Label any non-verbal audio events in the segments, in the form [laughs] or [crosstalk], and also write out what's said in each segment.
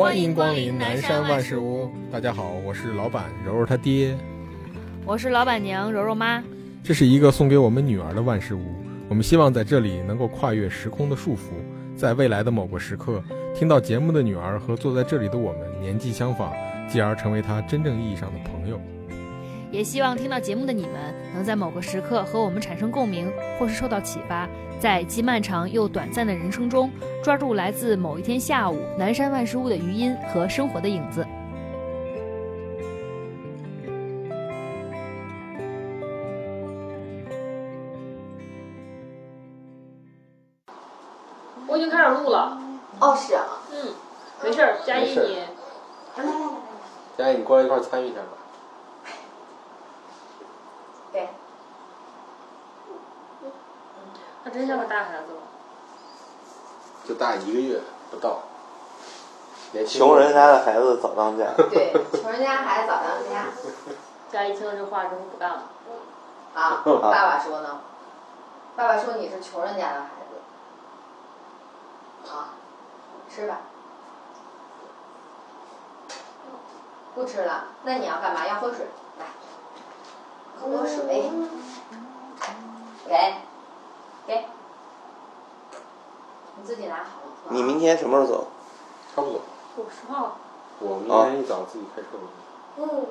欢迎光临南山万事屋。大家好，我是老板柔柔他爹，我是老板娘柔柔妈。这是一个送给我们女儿的万事屋。我们希望在这里能够跨越时空的束缚，在未来的某个时刻，听到节目的女儿和坐在这里的我们年纪相仿，继而成为她真正意义上的朋友。也希望听到节目的你们，能在某个时刻和我们产生共鸣，或是受到启发，在既漫长又短暂的人生中，抓住来自某一天下午南山万事屋的余音和生活的影子。我已经开始录了。哦，是啊。嗯，没事儿，佳怡你来来来来来，佳怡，你过来一块儿参与一下吧。他真像个大孩子了。就大一个月不到。年轻穷人家的孩子早当家。对，穷人家孩子早当 [laughs] 家佳一听了这话之后不干了。啊。爸爸说呢，爸爸说你是穷人家的孩子。啊，吃吧。不吃了，那你要干嘛？要喝水，来，喝口水。给，给，你自己拿好了。你明天什么时候走？差不多。我十号。我明天一早自己开车回去。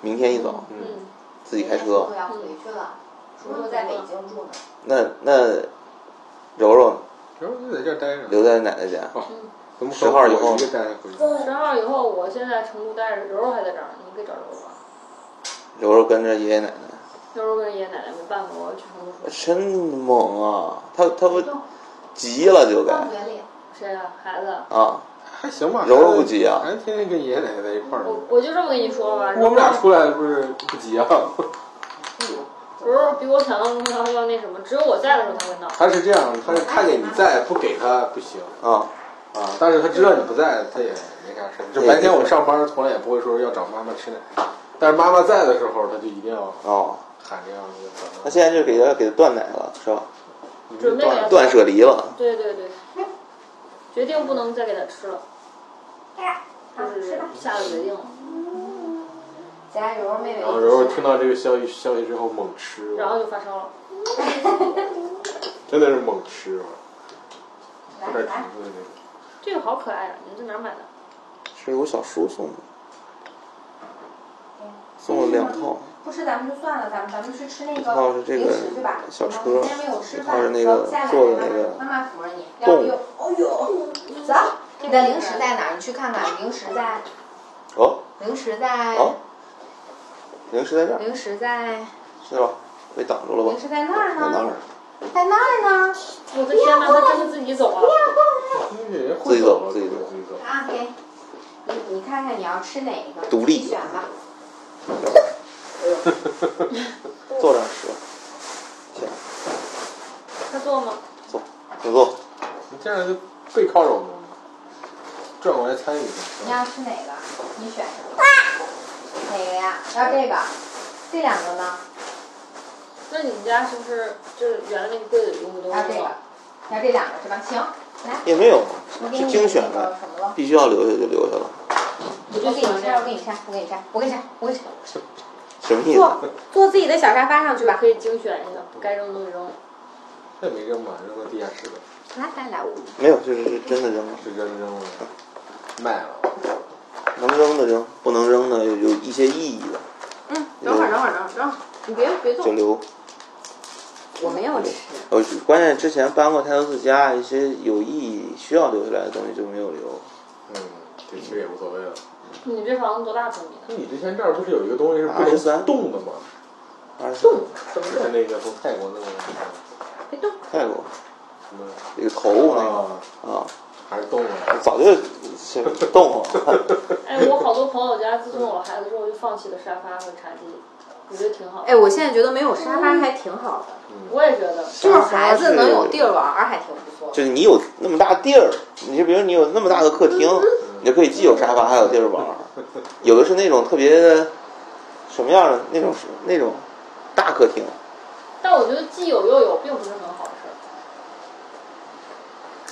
明天一早嗯。嗯。自己开车叔叔。要回去了，叔叔在北京住呢。那那柔柔柔柔就在这儿待着。留在奶奶家。十号以后？十号以后，我现在成都待着，柔柔还在这儿，你可以找柔柔吧。柔柔跟着爷爷奶奶。柔柔跟爷爷奶奶没办法，我要去成都住。真猛啊！他他不急了就该放嘴里。谁啊？孩子。啊！还行吧。柔柔不急啊还天天跟爷爷奶奶在一块儿呢。我我就这么跟你说吧，我们俩出来不是不急啊？柔柔比我想象中要要那什么，只有我在的时候他会闹。他是这样，他是看见你在不给他不行啊！啊，但是他知道你不在，他也没啥事。就白天我上班，从来也不会说要找妈妈吃奶，但是妈妈在的时候，他就一定要哦，喊这样的。那现在就给他给他断奶了，是吧？准备给断舍离了。对对对，决定不能再给他吃了，就是下了决定了。家柔柔妹妹。然后柔柔听到这个消息消息之后猛吃，然后就发烧了。真的是猛吃，来有点来停，的那种。这个好可爱啊！你在哪儿买的？是我小叔送的，送了两套。不吃咱们就算了，咱们咱们去吃那个是这个零食去吧。小车今天没有吃饭，是那个走下来做的那个妈妈扶着你，要不冻就，哦呦，走，你的零食在哪儿？你去看看，零食在，哦零食在，哦，零食在这儿，零食在，是吧？被挡住了吧零？食在那儿在那呢，儿，在那儿呢。我的天哪，他真的自己走啊！自己走自己走自己走。啊，给，你你看看你要吃哪个，独立选吧。[laughs] 坐这儿吃。行，他坐吗？坐，请坐。你这样就背靠着我们，转过来参与一你。要吃哪个？你选什么？哪个呀？要这个，这两个呢？那你们家是不是就是原来那个柜子里东西都要这个？，要这两个是吧？行，来，也没有，是精选的？必须要留下就留下了。我就给你拆，我给你拆，我给你拆，我给你拆，我给你拆。什么意思？坐坐自己的小沙发上去吧。可以精选一下，该扔的东西扔。这没扔吧？扔到地下室了，来来来，我没有，就是是真的扔了，是真的扔了，卖了。能扔的扔，不能扔的有有一些意义的嗯，等会儿等会儿等会儿等会儿，你别别动就，留。我没有吃。呃，关键之前搬过太多次家，一些有意义需要留下来的东西就没有留。嗯，这其实也无所谓了。你这房子多大平米那你之前这儿不是有一个东西是不23能动的吗？二十动，就是那个从泰国那个别动，泰国什么那个头那啊，个啊，还是动了。早就先动了。[laughs] 哎，我好多朋友家，自从有了孩子之后，就放弃了沙发和茶几，我觉得挺好。哎，我现在觉得没有沙发还挺好的，我也觉得。就是孩子能有地儿玩儿还挺不错的。就是你有那么大地儿，你就比如你有那么大的客厅，你就可以既有沙发还有地儿玩儿。有的是那种特别的什么样的那种那种大客厅，但我觉得既有又有，并不是很好的事儿。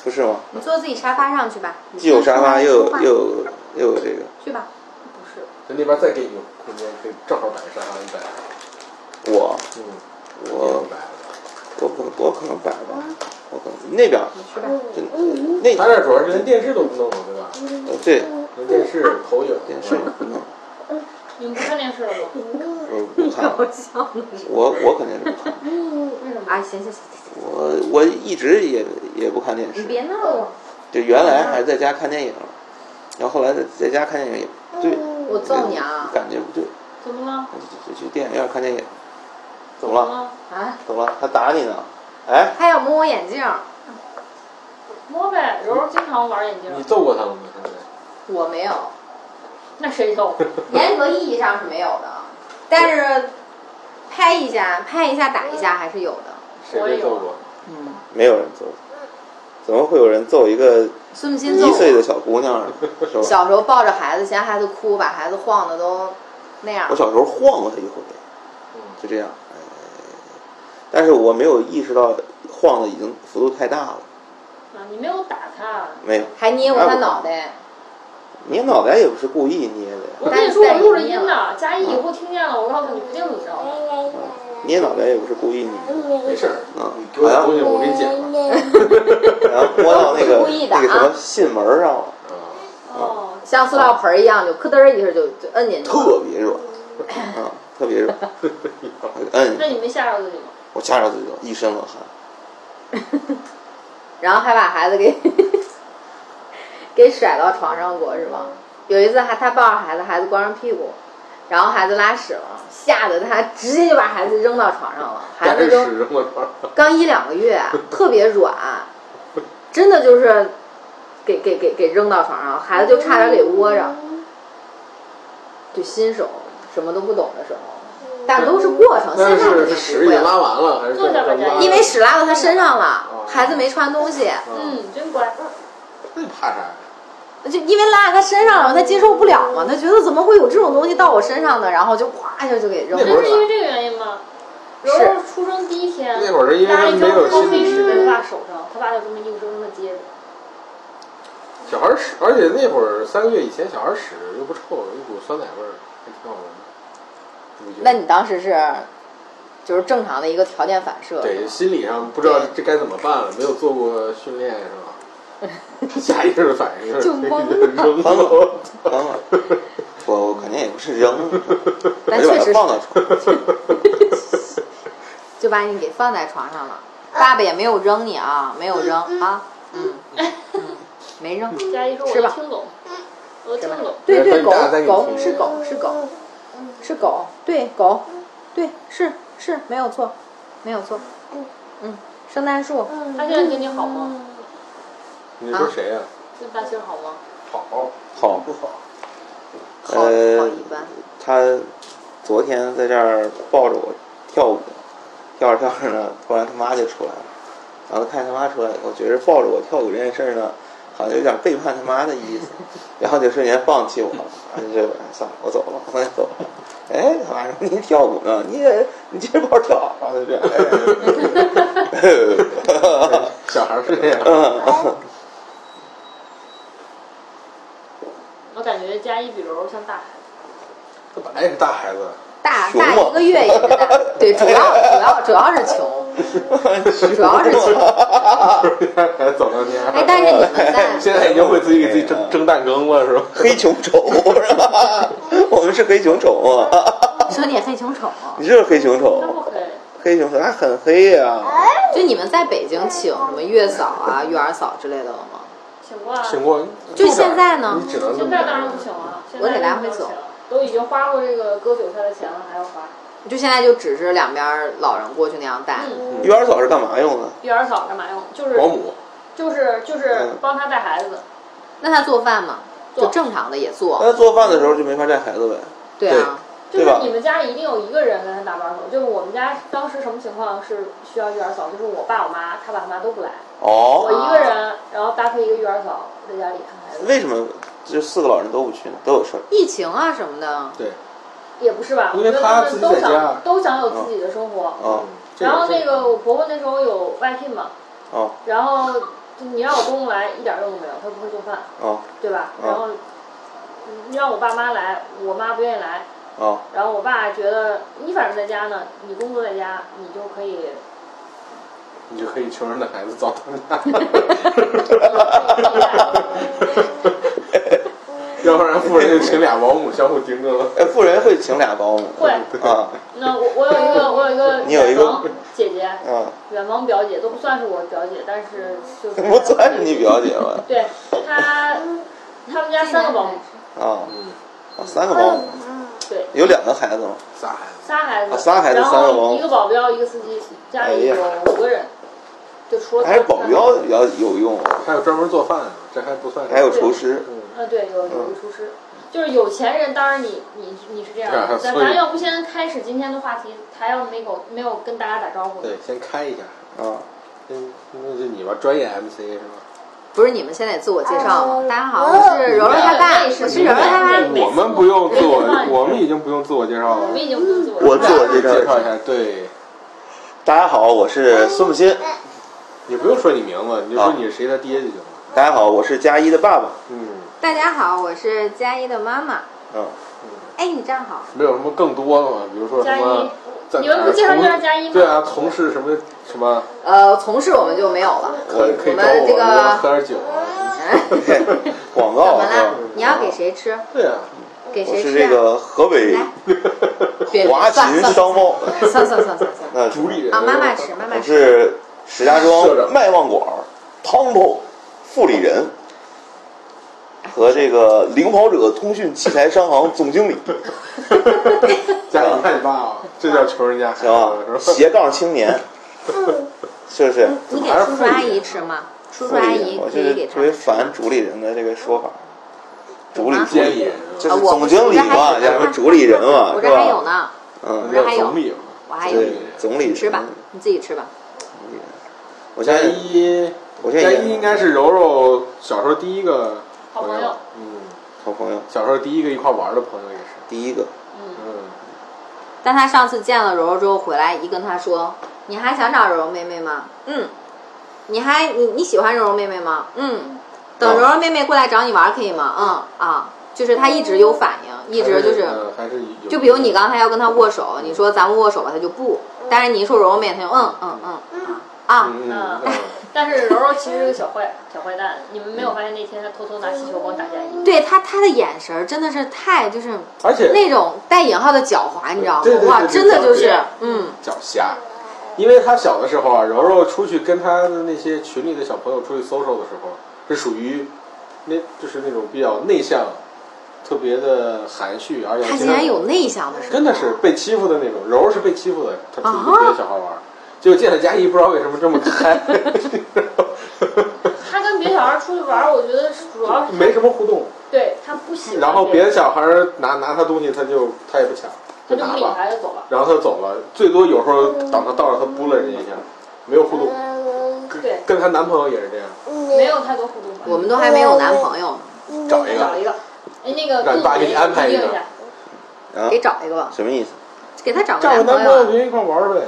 不是吗？你坐自己沙发上去吧。既有沙发又有又有又有这个。去吧。不是，在那边再给你个空间，可以正好摆个沙发，你摆。我嗯，我。我可能我可能摆吧，我可能那边你去吧。就那他这主要是连电视都不弄了，对有电视、投影、电视不弄，你们不看电视了吗？我不看了。我我肯定是不看，为什么？啊，行行行行，我我一直也也不看电你视，别闹了。就原来还是在家看电影，然后后来在在家看电影也不对，我揍你啊！感觉不对，怎么了？就就去电影院看电影，怎么了？了？啊，怎么了？他打你呢？哎，他要摸我眼镜，摸呗，柔柔经常玩眼镜你。揍过他了吗？我没有，那谁揍？[laughs] 严格意义上是没有的，[laughs] 但是拍一下、拍一下、打一下还是有的。谁被揍过？嗯，没有人揍，怎么会有人揍一个。一岁的小姑娘 [laughs] 呢？小时候抱着孩子，嫌孩子哭，把孩子晃的都那样我。小时候晃过他一回，嗯，就这样，哎，但是我没有意识到晃的已经幅度太大了，啊，你没有打他。没有，还捏过他脑袋，你脑袋也不是故意捏的呀，我跟你说，我录着音呢，佳怡以后听见了，我告诉你，不定怎么着。捏脑袋也不是故意捏的，没事儿。啊好像东西，我给你剪了。然后摸到那个那个什么信门上了，啊，哦，像塑料盆一样，就咯噔一下就就摁进去了。特别软，啊，特别软，[laughs] 摁那，你没吓着自己吗？我吓着自己了，一身冷汗，[laughs] 然后还把孩子给给甩到床上过是吗？有一次还他抱着孩子，孩子光着屁股，然后孩子拉屎了，吓得他直接就把孩子扔到床上了，孩子扔。刚一两个月，[laughs] 特别软，真的就是给给给给扔到床上，孩子就差点给窝着。就新手什么都不懂的时候，但都是过程。现在肯定是屎已经不会，拉完了，还是因为屎拉到他身上了，孩子没穿东西，嗯，真乖。那你怕啥呀？就因为拉在他身上了，他接受不了嘛，他觉得怎么会有这种东西到我身上呢？然后就哗一下就给扔了。那是因为这个原因吗？柔是柔出生第一天，那会儿是因为拉一张他没有高飞屎心理在他爸手上，他爸就这么硬生生的接着。小孩儿屎，而且那会儿三个月以前，小孩儿屎又不臭，一股酸奶味儿，还挺好闻的。那你当时是就是正常的一个条件反射，对心理上不知道这该怎么办了，没有做过训练是吧？[laughs] 下意识的反应就 [laughs] 懵扔扔了。扔了，我我肯定也不是扔，我但确实是就把它放到床上，[laughs] 就把你给放在床上了。爸爸也没有扔你啊，没有扔啊，嗯嗯，没扔。佳怡说：“我听懂，我听懂。对对，狗狗是狗是狗是狗，对狗，对是是没有错，没有错。嗯，圣诞树，他现在跟你好吗？你说谁呀？这大兴好吗？好，好不好？好一般。他昨天在这儿抱着我跳舞，跳着跳着呢，突然他妈就出来了，然后看他妈出来以后，觉得抱着我跳舞这件事儿呢，好像有点背叛他妈的意思，[laughs] 然后就瞬间放弃我了，然后就哎算了，我走了，我也走了。哎，他妈说你跳舞呢，你也你接着抱着跳，然后就这样。哎 [laughs] 小孩儿是这样。[laughs] 我感觉加一比柔柔像大孩子。他本来也是大孩子，大大一个月也是大，[laughs] 对，主要主要主要是穷，[laughs] 主要是穷。还早两天。哎，但是你们在现在已经会自己给自己蒸蒸蛋羹了，是吧？黑穷丑是吧？我们是黑穷丑啊！说你黑穷丑，[laughs] 你就是黑熊丑那，不黑，黑熊丑他很黑呀、就你们在北京请什么月嫂啊、月儿嫂之类的了吗？请过啊。请过，就现在呢你只能现在当然不行了，现在我得来回走都已经花过这个割韭菜的钱了，还要花。就现在就只是两边老人过去那样带。嗯，月儿嫂是干嘛用的？育儿嫂干嘛用？就是保姆，就是就是嗯帮他带孩子。那他做饭吗？做就正常的也做。那做饭的时候就没法带孩子呗？对啊，就是对吧你们家一定有一个人跟他搭班手，就是我们家当时什么情况是需要育儿嫂，就是我爸我妈他爸他妈都不来，哦我哦，一个人，然后搭配一个育儿嫂在家里看为什么这四个老人都不去呢？都有事儿。疫情啊什么的，对，也不是吧？因为他自己们都在家想都想有自己的生活。然后那个我婆婆那时候有外聘嘛，哦然后就你让我公公来一点用都没有，他不会做饭，哦！对吧？嗯然后你让我爸妈来，我妈不愿意来，哦，然后我爸觉得你反正在家呢，你工作在家，你就可以你就可以穷人的孩子早当家，[laughs] 要不然富人就请俩保姆相互盯着了。哎，富人会请俩保姆会。啊那我我有一个我有一个你有一个远房姐姐，嗯，远房表姐都不算是我表姐，但是就是不算是你表姐吧？对她，他们家三个保姆，啊，嗯，啊三个保姆，对，有两个孩子吗？仨孩子，仨孩子，啊仨孩子三个保姆一个保镖，一个司机，家里有五个人，就除了还是保镖比较有用，还有专门做饭的，这还不算。还有厨师。嗯，呃，对，有有一厨师，就是有钱人，当然你你你是这样咱咱要不先开始今天的话题，还要没有没有跟大家打招呼对，先开一下。啊，嗯，那就你吧，专业 MC 是吧？不是你们先得自我介绍吗？大家好，我是柔柔他爸，我是柔柔他爸。我们不用自我，我们已经不用自我介绍了我们。已经不用自我介绍我自我介绍介绍一下，对，大家好，我是孙木新。你不用说你名字，你就说你是谁的爹就行了。大家好，我是佳一的爸爸。嗯，大家好，我是佳一的妈妈。嗯，哎，你站好。没有什么更多的吗？比如说什加么一，你们不介绍介绍加一吗对啊，从事什么什么，呃，从事我们就没有了。我可以找我们这个我喝点酒啊。广告怎么了啊，？你要给谁吃？对啊，给谁吃、啊？是这个河北 [laughs] 华勤商贸，[laughs] 算算算算算。那主理人啊，妈妈吃，妈妈吃。是石家庄麦旺馆汤铺副理人和这个领跑者通讯器材商行总经理，家里你看你爸啊，这叫穷人家行吧？[laughs] 斜杠青年，[laughs] 是不是？你给叔叔阿姨吃吗？叔叔阿姨，我姨可以就是特别。烦主理人的这个说法，主理有吗监理人，就是总经理嘛，叫什么主理人嘛，是我这还有？呢，嗯我，这还有总理。我还有对。，总理你吃吧，你自己吃吧。佳我现在一，我现在一应该是柔柔小时候第一个好朋友，嗯，好朋友，小时候第一个一块玩的朋友也是，第一个，嗯，嗯，但他上次见了柔柔之后回来，一跟他说：“你还想找柔柔妹妹吗？”嗯。你还你你喜欢柔柔妹妹吗？嗯。等柔柔妹妹过来找你玩可以吗？嗯啊，就是他一直有反应，一直就是，嗯还是就比如你刚才要跟他握手，你说咱们握手吧，他就不。但是你一说柔柔妹，他就嗯嗯嗯啊嗯嗯嗯，[laughs] 但是柔柔其实是个小坏小坏蛋，你们没有发现那天他偷偷拿气球光打佳一？对他他的眼神儿真的是太就是而且那种带引号的狡猾，你知道吗对对？对哇，真的就是嗯。狡黠。因为他小的时候啊，柔柔出去跟他的那些群里的小朋友出去 social 的时候，是属于那就是那种比较内向、特别的含蓄，而且他竟然有内向的时候，真的是被欺负的那种。柔柔是被欺负的，他出去啊跟别的小孩玩，结果见了佳怡，不知道为什么这么开，他跟别小孩出去玩，我觉得是主要是没什么互动。对他不喜欢，然后别的小孩拿拿他东西，他就他也不抢，他就不理拿吧。他就走了。然后他走了，最多有时候等他到了，他扑了人家一下，没有互动。对，跟她男朋友也是这样，没有太多互动吧。我们都还没有男朋友，找一个，找一个，哎，那个让你爸给你安排一个给，找一个吧，什么意思？给他找个找个男朋友啊，男朋友别一块玩呗。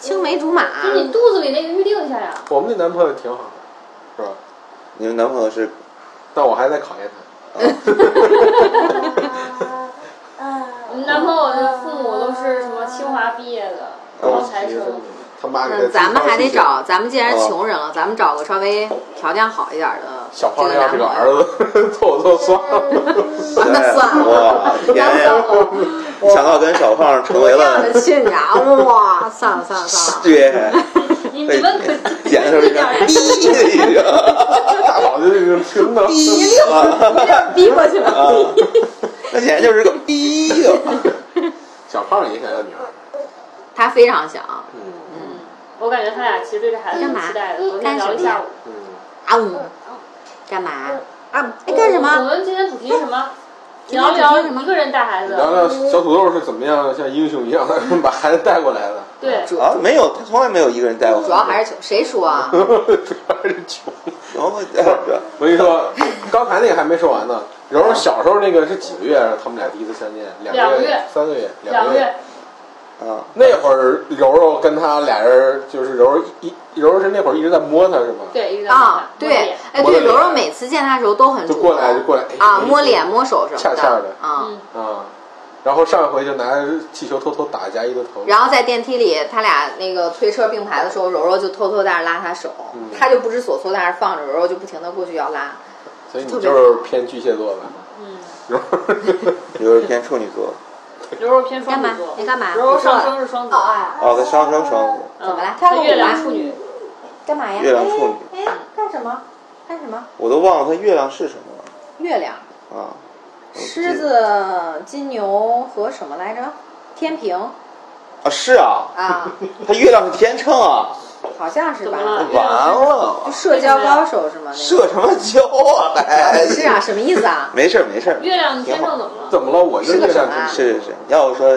青梅竹马。就你肚子里那个预定一下呀。我们那男朋友挺好的，是吧？你们男朋友是但我还在考验他。[laughs] [laughs] [laughs] 我们男朋友的父母都是什么清华毕业的，高材生。他妈给他嗯，咱们还得找，咱们既然穷人了，咱们找个稍微条件好一点的小胖要是个。儿子，[laughs] 凑凑算了。[laughs] 那算了哇，天呀！没 [laughs] 想到跟小胖成为了的亲家，哇，算了算了算了，对，你你们可简直是一点儿逼的一个大脑就已经听到。逼过去了。啊，那简直就是个逼呀！小胖也想要女儿，他非常想嗯我感觉他俩其实对这孩子挺期待的。昨天聊了一下午。嗯，啊呜，干嘛啊？哎，干什么我？们今天主题是什么？聊聊一个人带孩子。聊聊小土豆是怎么样像英雄一样的把孩子带过来的，对，啊，没有，他从来没有一个人带过。主要还是穷，谁说啊？[laughs] 主要还是穷。[laughs] 然后，我跟你说，刚才那个还没说完呢。柔柔小时候那个是几个月？他们俩第一次相见？两个月三个月？两个月。啊，那会儿柔柔跟他俩人就是柔柔一柔柔是那会儿一直在摸他是吗？对，一直在摸他啊，对，哎，对，柔柔每次见他的时候都很就过来就过来哎啊，哎摸脸、摸手什么恰恰的。啊。嗯，啊，然后上一回就拿气球偷偷打佳一的头，然后在电梯里，他俩那个推车并排的时候，柔柔就偷偷在那儿拉他手，嗯。他就不知所措，在那儿放着，柔柔就不停的过去要拉。所以你就是偏巨蟹座吧？嗯，[laughs] 柔柔就是偏处女座。柔柔偏双子座，？你干嘛？牛肉上升是双子，啊，哦，他上升双子，嗯。怎么了？他月亮处女，干嘛呀？月亮处女。哎，哎干什么？干什么？我都忘了他月亮是什么了。月亮、啊。狮子、金牛和什么来着？天平。啊，是啊，啊，[laughs] 他月亮是天秤啊，好像是吧完了，社交高手是吗？那个社什么交啊？还 [laughs] 是啊，什么意思啊？[laughs] 没事儿没事儿，月亮天秤怎么了？怎么了？我就是月亮个什么啊是是是，要不说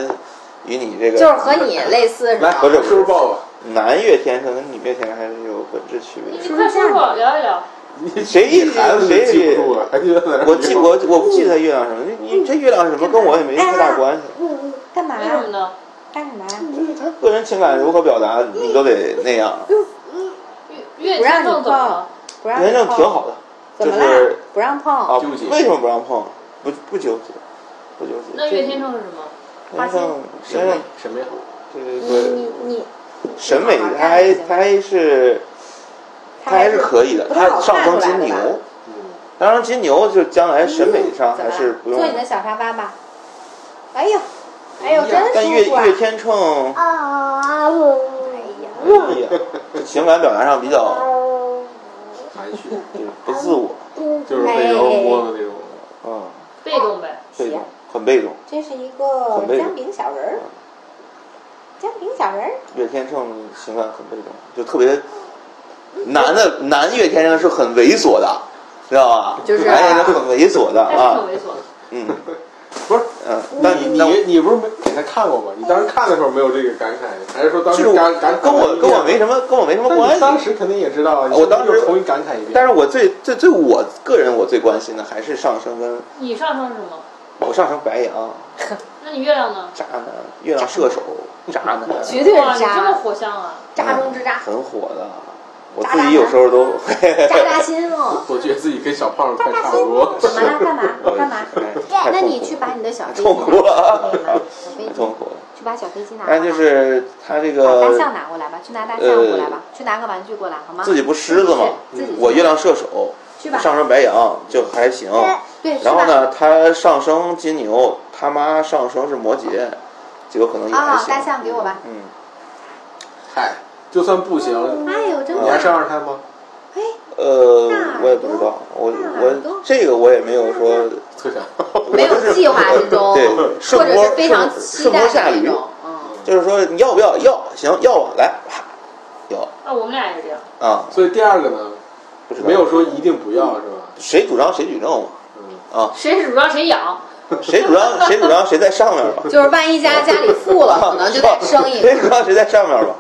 与你这个就是和你类似是来，吗？不是是不是抱吧？男月天秤跟女月天秤还是有本质区别你的。快说说，聊一聊。你谁一孩子谁记不住啊？还记得在那儿我记我我不记得月亮什么，你你这月亮是什么跟我也没太大关系。干嘛为什么呢？干什么呀？就是他个人情感如何表达，你都得那样。月月不让你天秤怎么了碰？，不让天秤你碰挺好的，怎么啦就是？不让碰？啊为什么不让碰？不不纠结，不纠结。那月天秤是什么？天秤天秤什么呀？对对对你你，审美，他还他还是他还是可以的，他上升金牛当然金牛就将来审美上还是不用坐。你的小沙发吧。哎呦，哎呦，真但月！月天秤，哎呀，哎呀，情感表达上比较含蓄，就是不自我，就是被柔柔摸的那种。嗯，被动呗。被动，很被动。这是一个姜饼小人儿，姜饼小人儿。月天秤情感很被动，就特别男的男月天秤是很猥琐的，知道吧？就是男月天秤很猥琐的啊很，猥琐。嗯不是，嗯，那你你你不是没给他看过吗？你当时看的时候没有这个感慨，还是说当就是时感感跟我跟我没什么跟我没什么关系。当时肯定也知道啊，我当时你是不是重新感慨一遍。但是我最最最我个人我最关心的还是上升跟你上升是什么？我上升白羊，[laughs] 那你月亮呢？渣男，月亮射手，渣男，绝对哇，是你这么渣，火象啊！渣中之渣，很火的。我自己有时候都扎扎心哦。我觉得自己跟小胖子快差不多。怎么了？干嘛？干嘛？[laughs] 那你去把你的小飞机痛苦拿了可以吗小飞机太痛苦了。去把小飞机拿过来。但就是他这把大象拿过来吧，去拿大象过来吧，去拿个玩具过来好吗？自己不狮子吗？自己我月亮射手，去吧。上升白羊就还行。对。然后呢，他上升金牛，他妈上升是摩羯，就有可能也还啊，行。大象给我吧。嗯，嗨，就算不行，哎呦，真你还生！二胎吗？哎，呃，我也不知道，我我这个我也没有说，特想。[laughs] 没有计划之中，[laughs] 对或者是非常期顺待那种。嗯，就是说你要不要要行要啊，来啪要啊，我们俩也是这样。啊，所以第二个呢，没有说一定不要是吧？谁主张谁举证嘛嗯，啊，谁是主张谁养？[laughs] 谁主张谁主张谁在上面吧，[laughs] 就是万一家 [laughs] 家里富了，可能就得生一谁个。主张谁在上面吧。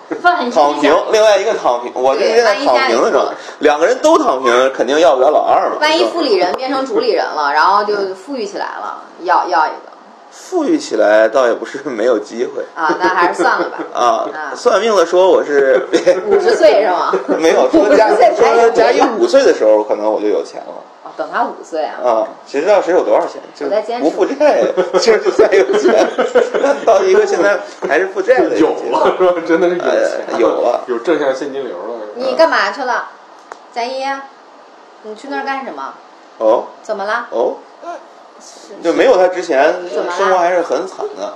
躺平，另外一个躺平，我这对现在躺平的状态，两个人都躺平，肯定要不了老二嘛。万一副理人变成主理人了，然后就富裕起来了，要要一个富裕起来倒也不是没有机会啊，那还是算了吧。啊啊。算命的说我是五十岁是吗？没有说佳50岁才有说佳一五岁的时候，可能我就有钱了哦等他五岁啊。啊。谁知道谁有多少钱？就我在坚持不负债，[laughs] 就是才有钱。到一个现在还是负债的有了是吧？真的是有钱哎有了有正向现金流了。你干嘛去了，佳一？你去那儿干什么？哦怎么了？哦，就没有他之前生活还是很惨的。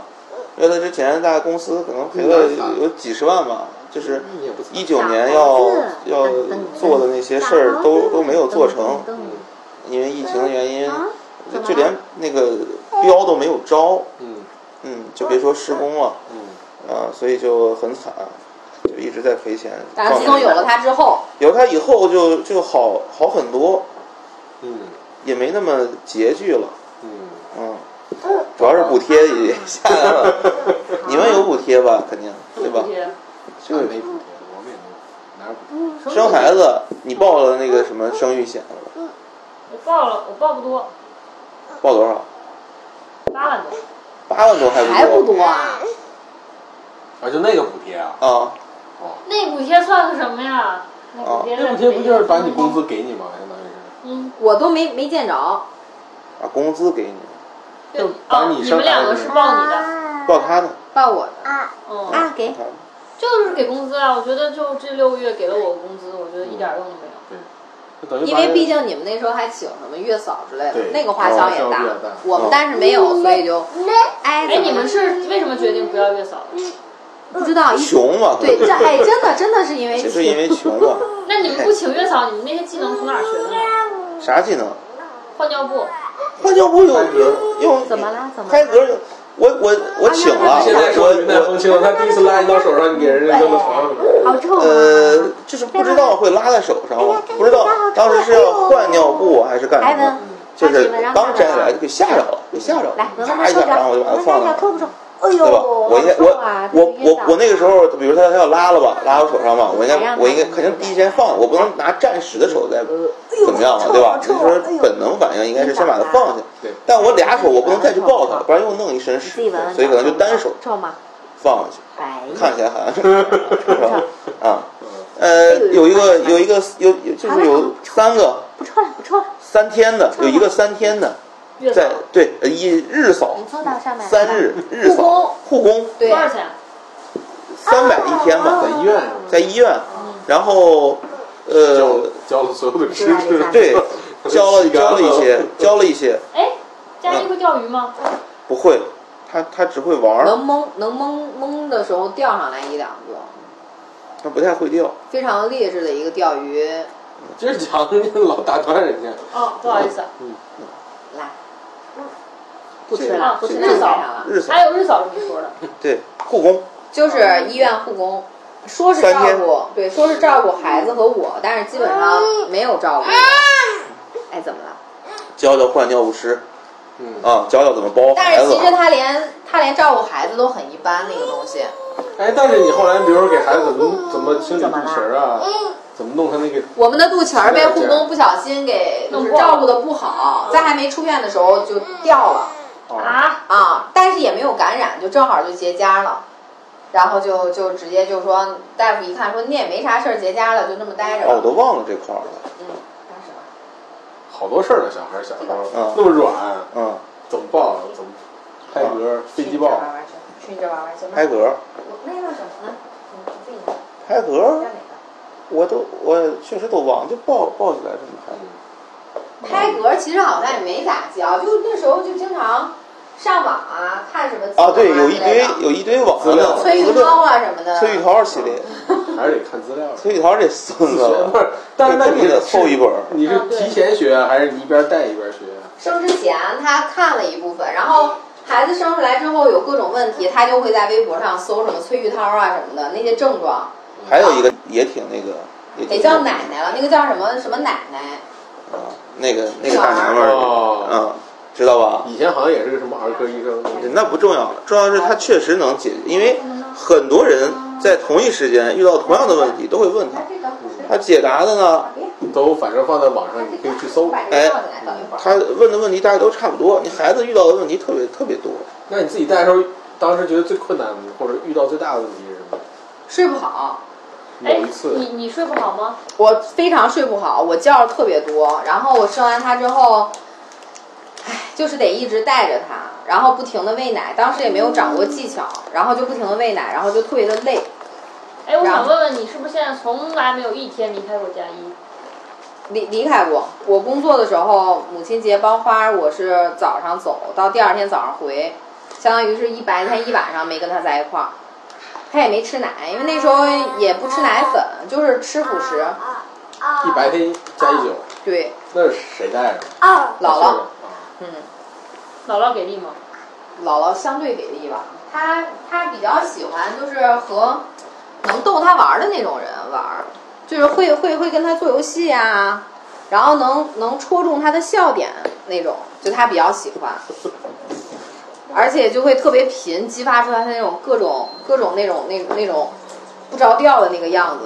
因为他之前大公司可能赔了有几十万吧，就是一九年要要做的那些事儿都都没有做成，因为疫情的原因，就连那个标都没有招，嗯。嗯，就别说施工了。嗯，啊，所以就很惨，就一直在赔钱。但是自从有了它之后，有了它以后就就好好很多，嗯。也没那么拮据了，嗯，嗯，主要是补贴也下来了，[laughs] 你们有补贴吧？肯定对吧？补？贴。就没补贴，我们也没有，哪有补贴？生孩子，你报了那个什么生育险了。吗？我报了，我报不多，报多少？八万多。八万多还不多？还不多啊？啊，就那个补贴啊，啊，哦那补贴算个什么呀？那补贴那补贴不就是把你工资给你吗？相当于是。嗯，我都没没见着，把工资给你，对就把啊，你生你们两个是报你的，报他的，报我的嗯，啊，给就是给工资啊。我觉得就这六个月给了我工资，我觉得一点用都没有。就等于因为毕竟你们那时候还请什么月嫂之类的，那个花销也大。我们但是没有，所以就哎，哎，你们是为什么决定不要月嫂的？不知道一穷嘛，对这哎，真的真的是因为其实因为穷嘛，[laughs] 那你们不请月嫂，你们那些技能从哪儿学的呢？啥技能？换尿布，换尿布有用怎么了？怎么开格有，我我我请了，现在说云淡风轻了，他第一次拉你到手上，你给人家扔到床上。好！呃，就是不知道会拉在手上，不知道当时是要换尿布还是干什么，就是刚摘下来就给吓着了，给吓着了，来，闻闻嚓一下，然后我就把它放那儿。臭不臭？哎对吧？我应该我啊我我我那个时候，比如他他要拉了吧，拉我手上嘛，我应该我应该肯定第一时间放，我不能拿战时的手再怎么样嘛，对吧？那时候本能反应应该是先把它放下，对。但我俩手我不能再去抱它，不然又弄一身屎，所以可能就单手？放下去，白看起来好像是是吧？啊，呃，有一个有一个有有就是有三个不臭了，不臭了。三天的，有一个三天的，在对呃一日扫你坐到上面三日日扫护工对。多少钱？三百一天吧，在医院在医院，然后呃交交了所有的知识，对 [laughs] 交了交了一些交了一些，哎，佳怡会钓鱼吗？不会，他他只会玩儿，能蒙能蒙蒙的时候钓上来一两个，他不太会钓。非常劣质的一个钓鱼。今儿讲你老打断人家，哦，不好意思，来，不吃了，啊不吃日嫂了上了。日扫还有日嫂这么说的，对护工就是医院护工，说是照顾，对，说是照顾孩子和我，但是基本上没有照顾。哎，怎么了？教教换尿不湿嗯，啊，教教怎么包但孩子是其实他连他连照顾孩子都很一般，那个东西。哎，但是你后来，比如说给孩子怎么怎么清理肚脐儿啊，怎么弄他那个，我们的肚脐儿被护工不小心给就是照顾的不好，在还没出院的时候就掉了啊，啊，啊，但是也没有感染，就正好就结痂了。然后就就直接就说，大夫一看说你也没啥事儿，结痂了，就那么待着哦，我。都忘了这块儿了。嗯，干什么？好多事儿呢，小孩儿小时候嗯那么软，嗯，怎么抱，怎么拍嗝，飞机抱，去你这玩玩去，去你这玩玩行吗？拍嗝，我那要什么呢？你自己，拍嗝要，哪个？我都我确实都忘了，就抱抱起来这么拍。拍嗝其实好像也没咋教，就那时候就经常上网啊，看什么啊，对，有一堆有一堆网上资料的崔玉涛啊什么的。崔玉涛系列，[laughs] 还是得看资料。崔玉涛这孙子不是，但是那你得凑一本儿你是提前学还是你一边带一边学？生之前他看了一部分，然后孩子生出来之后有各种问题，他就会在微博上搜什么崔玉涛啊什么的那些症状，还有一个也挺那个，也叫奶奶了，那个叫什么什么奶奶，啊，那个那个大娘们儿，哦，嗯，知道吧？以前好像也是个什么儿科医生，那不重要，重要是他确实能解决，因为很多人在同一时间遇到同样的问题都会问他，他解答的呢，都反正放在网上，你可以去搜。把这个放进来，等一会儿。他问的问题大家都差不多，你孩子遇到的问题特别特别多。那你自己带的时候，当时觉得最困难的或者遇到最大的问题是什么？睡不好，哎某一，次，你你睡不好吗？我非常睡不好，我觉特别多。然后我生完他之后，唉，就是得一直带着他，然后不停的喂奶。当时也没有掌握技巧，然后就不停的喂奶，然后就特别的累。哎，我想问问你，是不是现在从来没有一天离开过佳一？离离开过，我工作的时候，母亲节包花，我是早上走到第二天早上回，相当于是一白天一晚上没跟他在一块儿。他也没吃奶，因为那时候也不吃奶粉，就是吃辅食。一白天加一宿，对，那是谁带着？姥姥，啊，嗯。姥姥给力吗？姥姥相对给力吧，她她比较喜欢就是和能逗她玩的那种人玩，就是会会会跟她做游戏啊，然后能能戳中她的笑点那种，就她比较喜欢，而且就会特别贫，激发出来她那种各种各种那种那那种不着调的那个样子。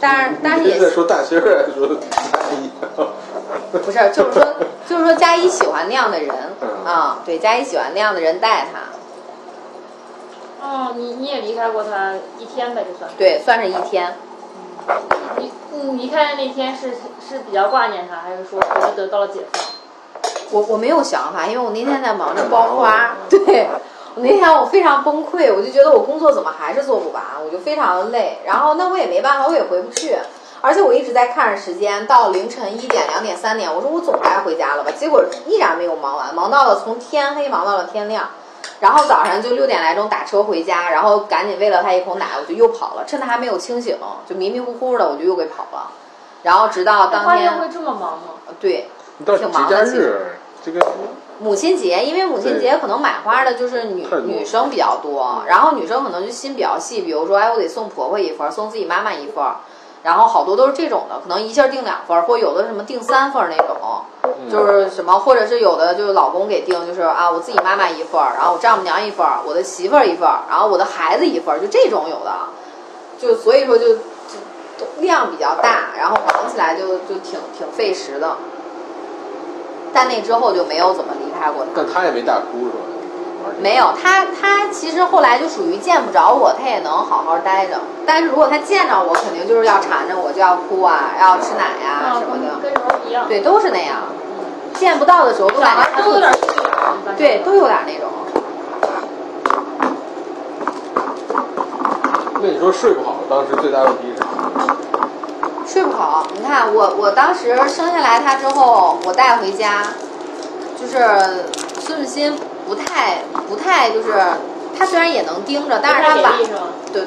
但是但是也在说大仙儿还是说？不是，就是说，就是说，佳一喜欢那样的人嗯啊，对，佳一喜欢那样的人带他。哦，你你也离开过他一天呗，就算。对，算是一天。你你离开的那天是是比较挂念他，还是说觉得得到了解放？我我没有想法，因为我那天在忙着包花，[laughs] 对我那天我非常崩溃，我就觉得我工作怎么还是做不完，我就非常的累。然后那我也没办法，我也回不去，而且我一直在看着时间，到凌晨一点、两点、三点，我说我总该回家了吧，结果依然没有忙完，忙到了从天黑忙到了天亮。然后早上就六点来钟打车回家，然后赶紧喂了他一口奶，我就又跑了，趁他还没有清醒，就迷迷糊糊的我就又给跑了。然后直到当天，花店会这么忙吗？对，你到节假日这个母亲节，因为母亲节可能买花的就是女女生比较多，然后女生可能就心比较细，比如说哎，我得送婆婆一份，送自己妈妈一份，然后好多都是这种的，可能一下订两份，或有的什么订三份那种，就是什么，或者是有的就是老公给订，就是啊，我自己妈妈一份，然后我丈母娘一份，我的媳妇儿一份，然后我的孩子一份，就这种有的，就所以说就就量比较大，然后忙起来就就挺挺费时的。但那之后就没有怎么离开过他。但他也没大哭是吧？没有，他他其实后来就属于见不着我，他也能好好待着。但是如果他见着我，肯定就是要缠着我，就要哭啊，要吃奶呀、什么的。跟时候一样。对，都是那样。见不到的时候，都感觉都有点。对，都有点那种。那你说睡不好，当时最大问题是什么？睡不好，你看我，我当时生下来他之后，我带回家，就是孙子欣不太不太就是，他虽然也能盯着，但是他晚对，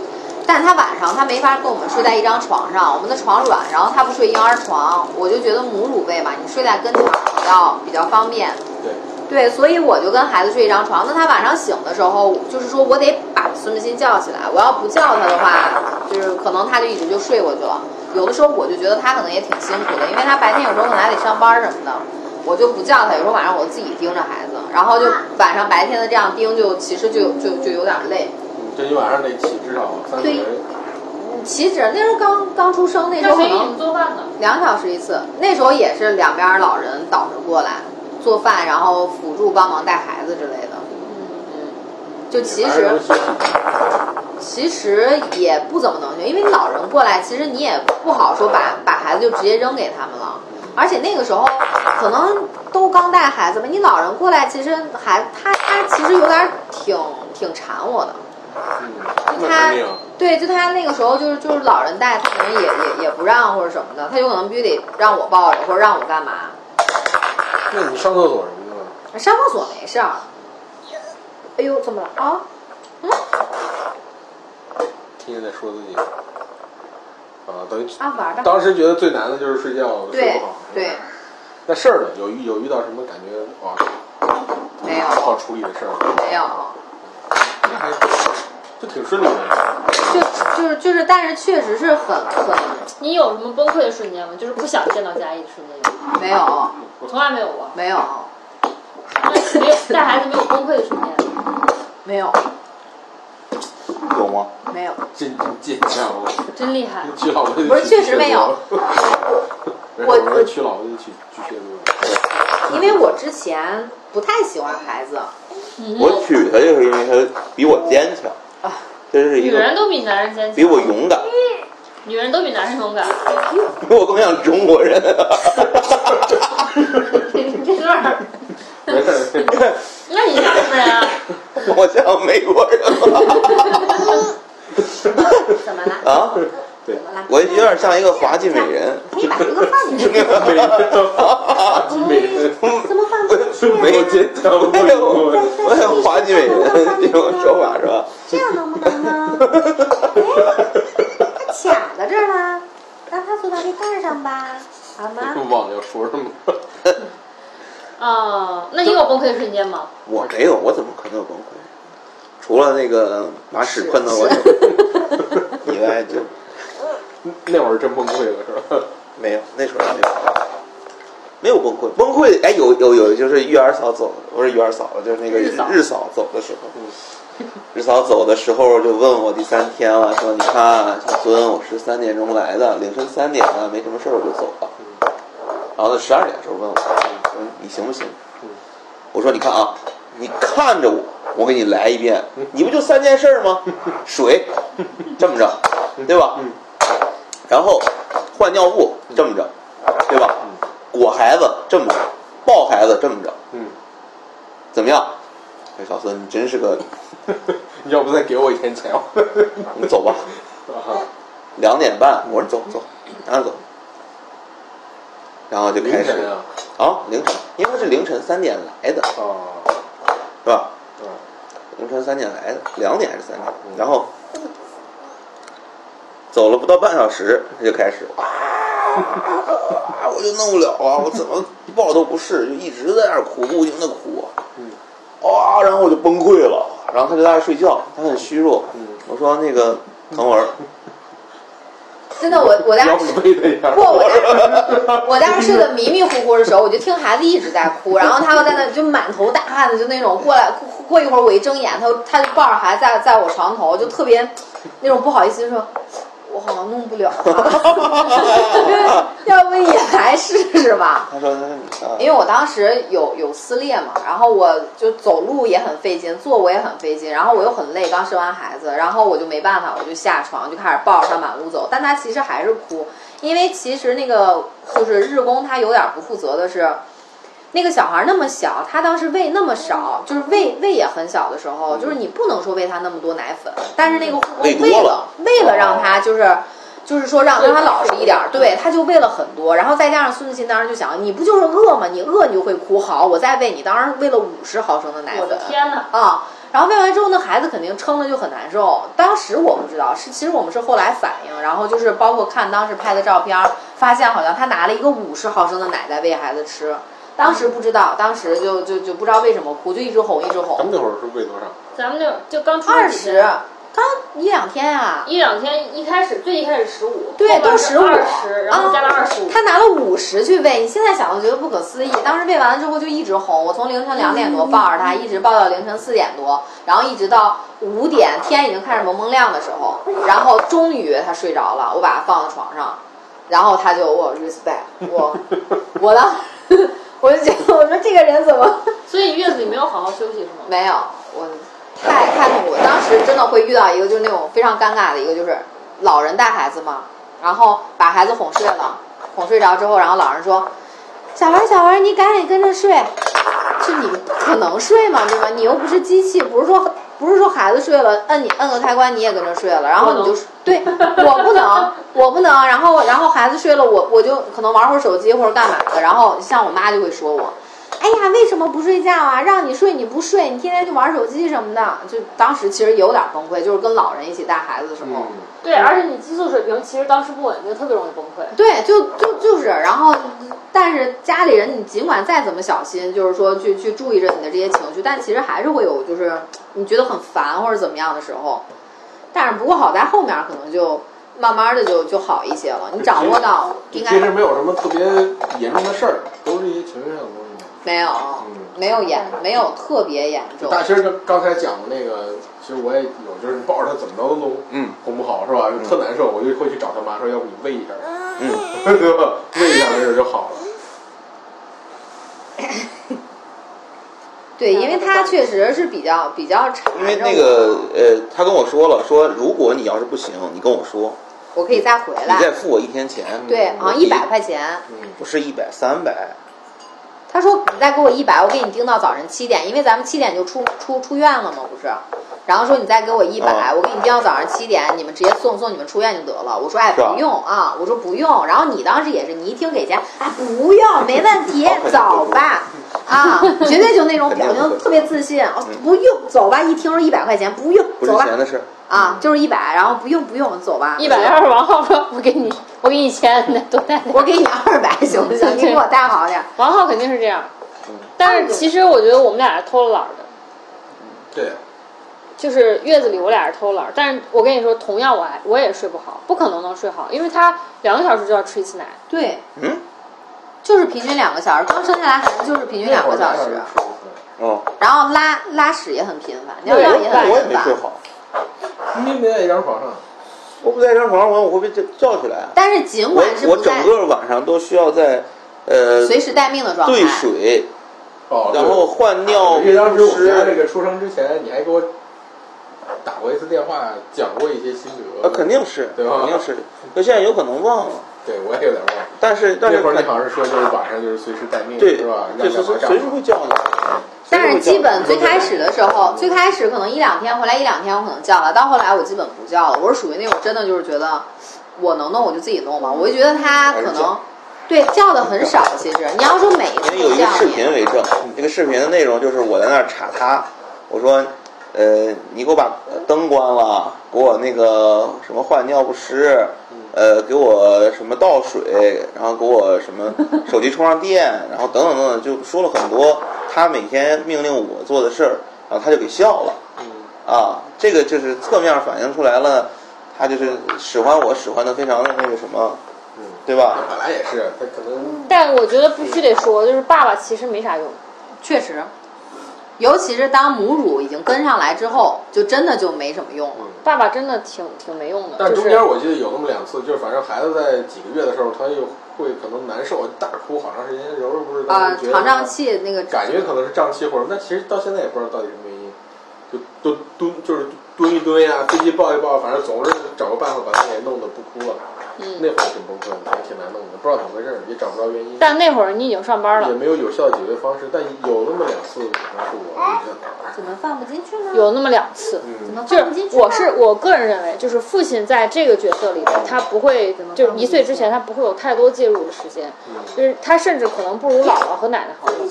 但是他晚上他没法跟我们睡在一张床上，我们的床软，然后他不睡婴儿床，我就觉得母乳喂嘛，你睡在跟前比较比较方便。对，对，所以我就跟孩子睡一张床。那他晚上醒的时候，就是说我得把孙子欣叫起来。我要不叫他的话，就是可能他就一直就睡过去了。有的时候我就觉得他可能也挺辛苦的，因为他白天有时候可能还得上班什么的，我就不叫他。有时候晚上我自己盯着孩子，然后就晚上白天的这样盯就，其实就就就有点累。这一晚上得起至少三四对回。岂止那时候刚刚出生，那时候可能做饭呢？两小时一次，那时候也是两边老人倒着过来做饭，然后辅助帮忙带孩子之类的。嗯，就其实其实也不怎么能行，因为老人过来，其实你也不好说把把孩子就直接扔给他们了。而且那个时候可能都刚带孩子吧，你老人过来，其实孩他他其实有点挺挺馋我的。嗯，那他。对，就他那个时候就是就是老人带，他可能也也也不让或者什么的，他有可能必须得让我抱着或者让我干嘛。那你上厕所什么的呢？上厕所没事儿。哎呦，怎么了啊？嗯听见在说自己。啊，等于啊，玩的。当时觉得最难的就是睡觉睡对不好。对，那事儿呢？有遇有遇到什么感觉哇没有不好处理的事儿？没有，那还就挺顺利的。就就是就是，但是确实是很很你有什么崩溃的瞬间吗？就是不想见到佳艺的瞬间有吗，没有从来没有过。没有那没有带孩子没有崩溃的瞬间。没有有吗？没有，真真坚强啊！真厉害！娶老婆就不是确实没有我我我娶老婆就去巨蟹座。因为我之前不太喜欢孩子，嗯我娶她就是因为她比我坚强啊，这是一个女人都比男人坚强，比我勇敢，女人都比男人勇敢。[laughs] 比我更像中国人。[laughs] 这段儿，没事儿，那你像什么人啊？我像美国人怎么了？啊，怎么了？我有点像一个滑稽美人。可以把这个放进去，美人，美人，怎么放进去我啊？坚强，我没有，我像滑稽美人这种说法是吧？这样能不能呢？哎，它卡在这儿了，让他坐到这盖上吧，好吗？忘了？要说什么。啊，那你有崩溃的瞬间吗？我没有，我怎么可能有崩溃？除了那个把屎喷到我以外，就那会儿真崩溃了是吧？[laughs] 没有。那时候还没有，没有崩溃。崩溃，哎，有有有，就是玉儿嫂走，不是玉儿嫂，就是那个日嫂日嫂走的时候。日嫂走的时候就问我第三天了，说你看小孙，我是三点钟来的，凌晨三点了，没什么事儿我就走了。然后他十二点的时候问我，说你行不行？我说你看啊，你看着我，我给你来一遍，你不就三件事儿吗？[laughs] 水，这么着，对吧？然后换尿布这么着，对吧？裹孩子这么着，抱孩子这么着，嗯，怎么样？这小孙，你真是个，[laughs] 你要不再给我一天钱？你走吧。[laughs] 啊，两点半，我说走走，赶紧走。然后就开始啊，啊，凌晨，因为他是凌晨三点来的，哦，是吧？嗯，凌晨三点来的，两点还是三点？然后走了不到半小时，他就开始啊，[laughs] 我就弄不了啊，我怎么抱都不是，就一直在那儿哭，不停的哭，嗯，啊，然后我就崩溃了，然后他就在那儿睡觉，他很虚弱，嗯，我说那个 [laughs] 腾文儿，真的，我我当时不你喂他一下。不，我在我在那睡得迷迷糊糊的时候，我就听孩子一直在哭，[laughs] 然后他又在那就满头大汗的，就那种过来过一会儿我一睁眼，他就他就抱着孩子在在我床头，就特别那种不好意思说，我好像弄不了、啊，[laughs] 要不你来试试吧？他说因为我当时有有撕裂嘛，然后我就走路也很费劲，坐我也很费劲，然后我又很累，刚生完孩子，然后我就没办法，我就下床就开始抱着他满屋走，但他其实还是哭，因为其实那个就是日工他有点不负责的是，那个小孩那么小，他当时喂那么少，就是喂喂也很小的时候，就是你不能说喂他那么多奶粉，但是那个护工喂为了了为了让他就是。就是说让让他老实一点儿，对，他就喂了很多，然后再加上孙子欣当时就想，你不就是饿吗？你饿你就会哭，好，我再喂你，当时喂了五十毫升的奶我的粉，天哪！啊，然后喂完之后，那孩子肯定撑的就很难受。当时我不知道，是其实我们是后来反应，然后就是包括看当时拍的照片，发现好像他拿了一个五十毫升的奶在喂孩子吃。当时不知道，当时就就就不知道为什么哭，就一直哄一直哄咱们。那会儿是喂多少？咱们就就刚出二十刚一两天啊，一两天，一开始最一开始十五，对，都十十五，二十，然后加到二十五。他拿了五十去喂，你现在想都觉得不可思议。当时喂完了之后就一直哄，我从凌晨两点多抱着他，一直抱到凌晨四点多，然后一直到五点，天已经开始蒙蒙亮的时候，然后终于他睡着了，我把他放到床上，然后他就我 respect 我，我当时我就觉得 [laughs] 我说这个人怎么所以月子里没有好好休息是吗？没有我太太痛苦了，当时真的会遇到一个就是那种非常尴尬的一个就是老人带孩子嘛，然后把孩子哄睡了，哄睡着之后，然后老人说：“小文儿小文儿，你赶紧跟着睡。”就你不可能睡嘛，对吧？你又不是机器，不是说不是说孩子睡了，摁你摁个开关你也跟着睡了，然后你就 [laughs] 对我不能，我不能，然后然后孩子睡了，我我就可能玩会儿手机或者干嘛的，然后像我妈就会说我。哎呀，为什么不睡觉啊？让你睡你不睡，你天天就玩手机什么的。就当时其实有点崩溃，就是跟老人一起带孩子的时候。嗯，对，而且你激素水平其实当时不稳定，特别容易崩溃。对，就就就是，然后，但是家里人你尽管再怎么小心，就是说去去注意着你的这些情绪，但其实还是会有就是你觉得很烦或者怎么样的时候。但是不过好在后面可能就慢慢的就就好一些了，你掌握到应该其实没有什么特别严重的事儿，都是一些情绪上的东西。没有没有严没有特别严重。大其实刚刚才讲的那个，其实我也有，就是抱着他怎么着都弄嗯哄不好是吧？就特难受，我就会去找他妈说，要不你喂一下，嗯，对吧？喂一下没事就好了。[coughs] 对，因为他确实是比较比较长，因为那个呃，他跟我说了，说如果你要是不行，你跟我说，我可以再回你再来。付我一天钱，对，好像一百块钱。不是一百三百，他说你再给我一百，我给你盯到早上七点，因为咱们七点就出出出院了嘛，不是？然后说你再给我一百、哦我给你盯到早上七点，你们直接送送你们出院就得了。我说哎不用啊，我说不用。然后你当时也是，你一听给钱，哎不用，没问题，走吧。啊，[laughs] 绝对就那种表情特别自信，哦不用，走吧。一听说一百块钱，不用，不是走吧。钱的事。啊，就是一百，然后不用不用，走吧。一百要是王浩说，我给你，我给你一千，那多带点。我给你二百行不行？你给我带好点儿。王浩肯定是这样嗯，但是其实我觉得我们俩是偷了懒儿的，对，就是月子里我俩是偷懒儿。但是我跟你说，同样我还我也睡不好，不可能能睡好，因为他两个小时就要吃一次奶。对，嗯，就是平均两个小时，刚生下来孩子就是平均两个小时，嗯，然后拉拉屎也很频繁，尿对尿也很我也频繁。没睡好，你没在一张床上，我不在一张床上，我我会被叫叫起来啊。但是尽管是我我整个晚上都需要在呃随时待命的状态兑，水，哦，然后换尿因为当时我们家这，个出生之前，你还给我打过一次电话，讲过一些心得。啊，肯定是，对吧肯定是，那现在有可能忘了，对我也有点忘。但是但是那会儿你好像是说，就是晚上就是随时待命，对是吧？对，随时随时会叫你，但是基本最开始始的时候，最开始可能一两天回来一两天我可能叫了，到后来我基本不叫了。我是属于那种真的就是觉得我能弄我就自己弄嘛，我就觉得他可能对叫的很少。其实你要说每一次因为有一个视频为证，那个视频的内容就是我在那儿查他，我说，呃，你给我把灯关了，给我那个什么换尿不湿，呃，给我什么倒水，然后给我什么手机充上电，然后等等等等，就说了很多他每天命令我做的事儿，然后他就给笑了，啊，这个就是侧面反映出来了，他就是使唤我使唤的非常的那个什么，对吧？本来也是，他可能但我觉得必须得说，就是爸爸其实没啥用。确实，尤其是当母乳已经跟上来之后，就真的就没什么用了。爸爸真的挺挺没用的，但中间我记得有那么两次，就是反正孩子在几个月的时候，他又会可能难受，大哭好长时间。柔柔不是当啊肠胀气那个感觉可能是胀气或者，但其实到现在也不知道到底什么原因，就蹲蹲就是蹲一蹲呀，飞机抱一抱，反正总是找个办法把他给弄得不哭了。嗯那会儿挺崩溃的，也挺难弄的，不知道怎么回事，也找不着原因。但那会儿你已经上班了也，没有有效的解决方式，但有那么两次可能是我。怎么放不进去呢？有那么两次。嗯，怎么就放不进去呢？是我是我个人认为，就是父亲在这个角色里边，他不会，就是一岁之前他不会有太多介入的时间，就是他甚至可能不如姥姥和奶奶好用，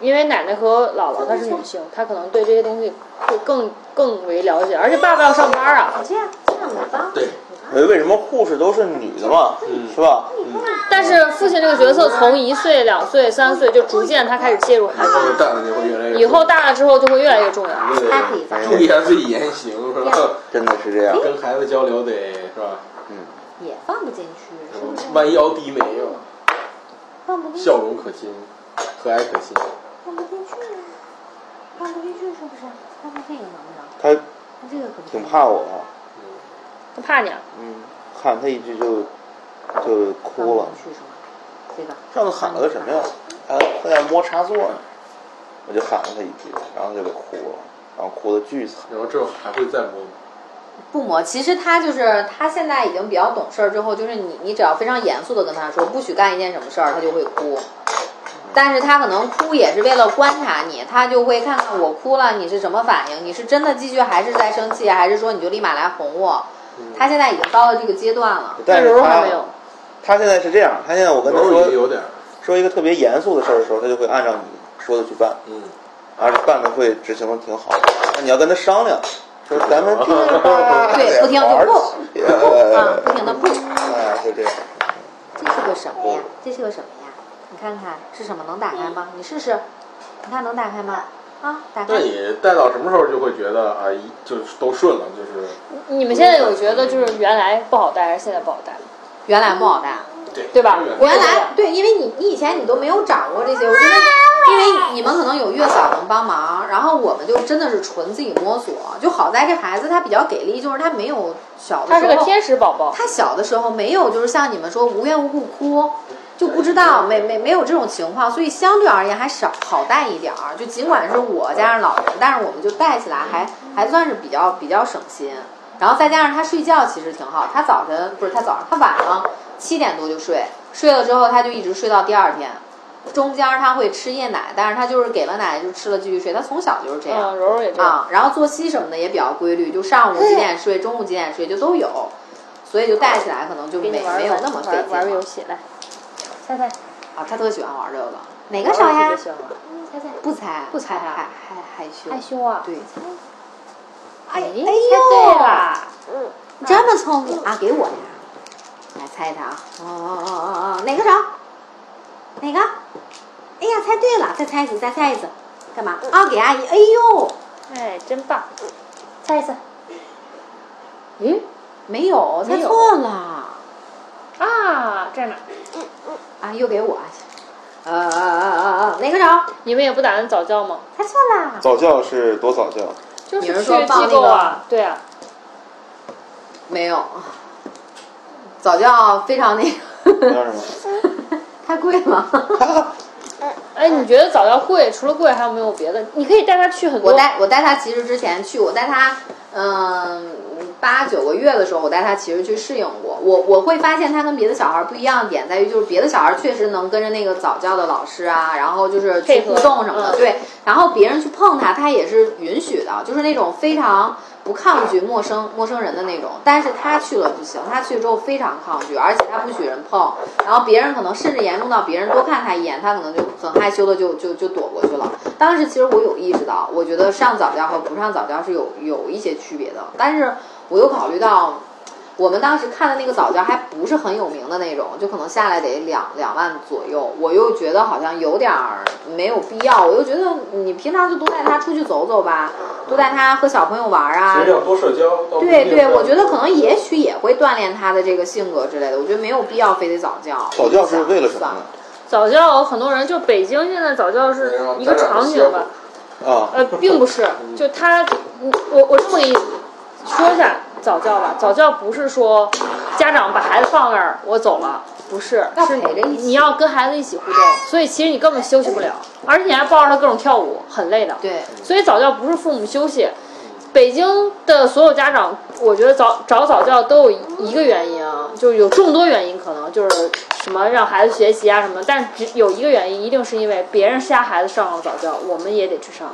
因为奶奶和姥姥她是女性，她可能对这些东西会更更为了解，而且爸爸要上班啊，这样这样我帮。对，为为什么护士都是女的嘛，是吧？但是父亲这个角色从一岁、两岁、三岁就逐渐他开始介入孩子，后面蛋子就会越来越以后大了之后就会越来越重要。注意一下自己言行，是吧？[laughs] 真的是这样。跟孩子交流得是吧？嗯也放不进去，是不是？弯腰低眉啊，放不进去，笑容可亲，和蔼可亲。放不进去，放不进去是不是？看看这个能不能？他他这个可不挺怕我怕你啊？嗯，喊他一句就就哭了去是吗？这个上次喊了个什么呀？他他在摸插座呢，我就喊了他一句，然后他就给哭了，然后哭的巨惨。然后之后还会再摸吗？不磨，其实他就是他现在已经比较懂事儿，之后就是你你只要非常严肃的跟他说不许干一件什么事儿，他就会哭。但是他可能哭也是为了观察你，他就会看看我哭了你是什么反应，你是真的继续还是在生气，还是说你就立马来哄我？他现在已经到了这个阶段了。但是他柔柔还没有。他现在是这样，他现在我跟他说有点，说一个特别严肃的事儿的时候，他就会按照你说的去办，嗯，而且办的会执行的挺好的。那你要跟他商量，说咱们这个吧，对不听就不啊，呃不停的不，哎，就这样。这是个什么呀？这是个什么呀？你看看是什么？能打开吗？你试试，你看能打开吗？啊，打开那。你带到什么时候就会觉得啊，一就是都顺了，就是你们现在有觉得就是原来不好带还是现在不好带？原来不好带。对对吧原来对，因为你你以前你都没有掌握这些，我觉得，因为你们可能有月嫂能帮忙，然后我们就真的是纯自己摸索。就好在这孩子他比较给力，就是他没有小的时候，他是个天使宝宝，他小的时候没有就是像你们说无缘无故哭，就不知道没没没有这种情况，所以相对而言还少好带一点儿。就尽管是我加上老人，但是我们就带起来还还算是比较比较省心。然后再加上他睡觉其实挺好，他早晨不是他早上他晚上七点多就睡，睡了之后他就一直睡到第二天。中间他会吃夜奶，但是他就是给了奶就吃了继续睡，他从小就是这样。嗯，柔柔也这样。啊，然后作息什么的也比较规律，就上午几点睡，中午几点睡就都有，所以就带起来可能就没没有那么费玩玩劲了个游戏来，猜猜啊。他特喜欢玩这个，哪个手呀猜猜，不猜，不猜啊害害害羞，害羞啊？对，哎，哎猜呦对啦！你这么聪明啊，给我呀！来猜一猜啊！哦哦哦哦哦，哪个手？哪个？哎呀，猜对了，再猜一次，再猜一次，干嘛？啊，给阿姨。哎呦，哎，真棒！猜一次咦，没有，猜错了。啊，这儿呢。啊，又给我。呃呃呃呃呃，哪个着？你们也不打算早教吗？猜错啦。早教是多早教？就是说去机构啊？对啊，没有，早教非常那个，叫什么？太贵了。哎，你觉得早教贵？除了贵，还有没有别的？你可以带他去很多。我带我带他其实之前去，我带他嗯八九个月的时候，我带他其实去适应过。我我会发现他跟别的小孩不一样的点在于，就是别的小孩确实能跟着那个早教的老师啊，然后就是去互动什么的，嗯对。然后别人去碰他，他也是允许的，就是那种非常。不抗拒陌生陌生人的那种，但是他去了不行，他去之后非常抗拒，而且他不许人碰，然后别人可能甚至严重到别人多看他一眼，他可能就很害羞的就就就躲过去了。当时其实我有意识到，我觉得上早教和不上早教是有有一些区别的，但是我又考虑到。我们当时看的那个早教还不是很有名的那种，就可能下来得两两万左右。我又觉得好像有点儿没有必要，我又觉得你平常就多带他出去走走吧，多带他和小朋友玩儿啊其实。要多社交。对对，我觉得可能也许也会锻炼他的这个性格之类的。我觉得没有必要非得早教。早教是为了什么？早教很多人就北京现在早教是一个场景吧，啊，呃，并不是，就他，嗯我我这么给你说一下早教吧。早教不是说家长把孩子放那儿我走了，不是，是陪着一起你要跟孩子一起互动，所以其实你根本休息不了，而且你还抱着他各种跳舞，很累的。对，所以早教不是父母休息。北京的所有家长，我觉得早找早教都有一个原因啊，就是有众多原因，可能就是什么让孩子学习啊什么，但只有一个原因，一定是因为别人家孩子上了早教，我们也得去上。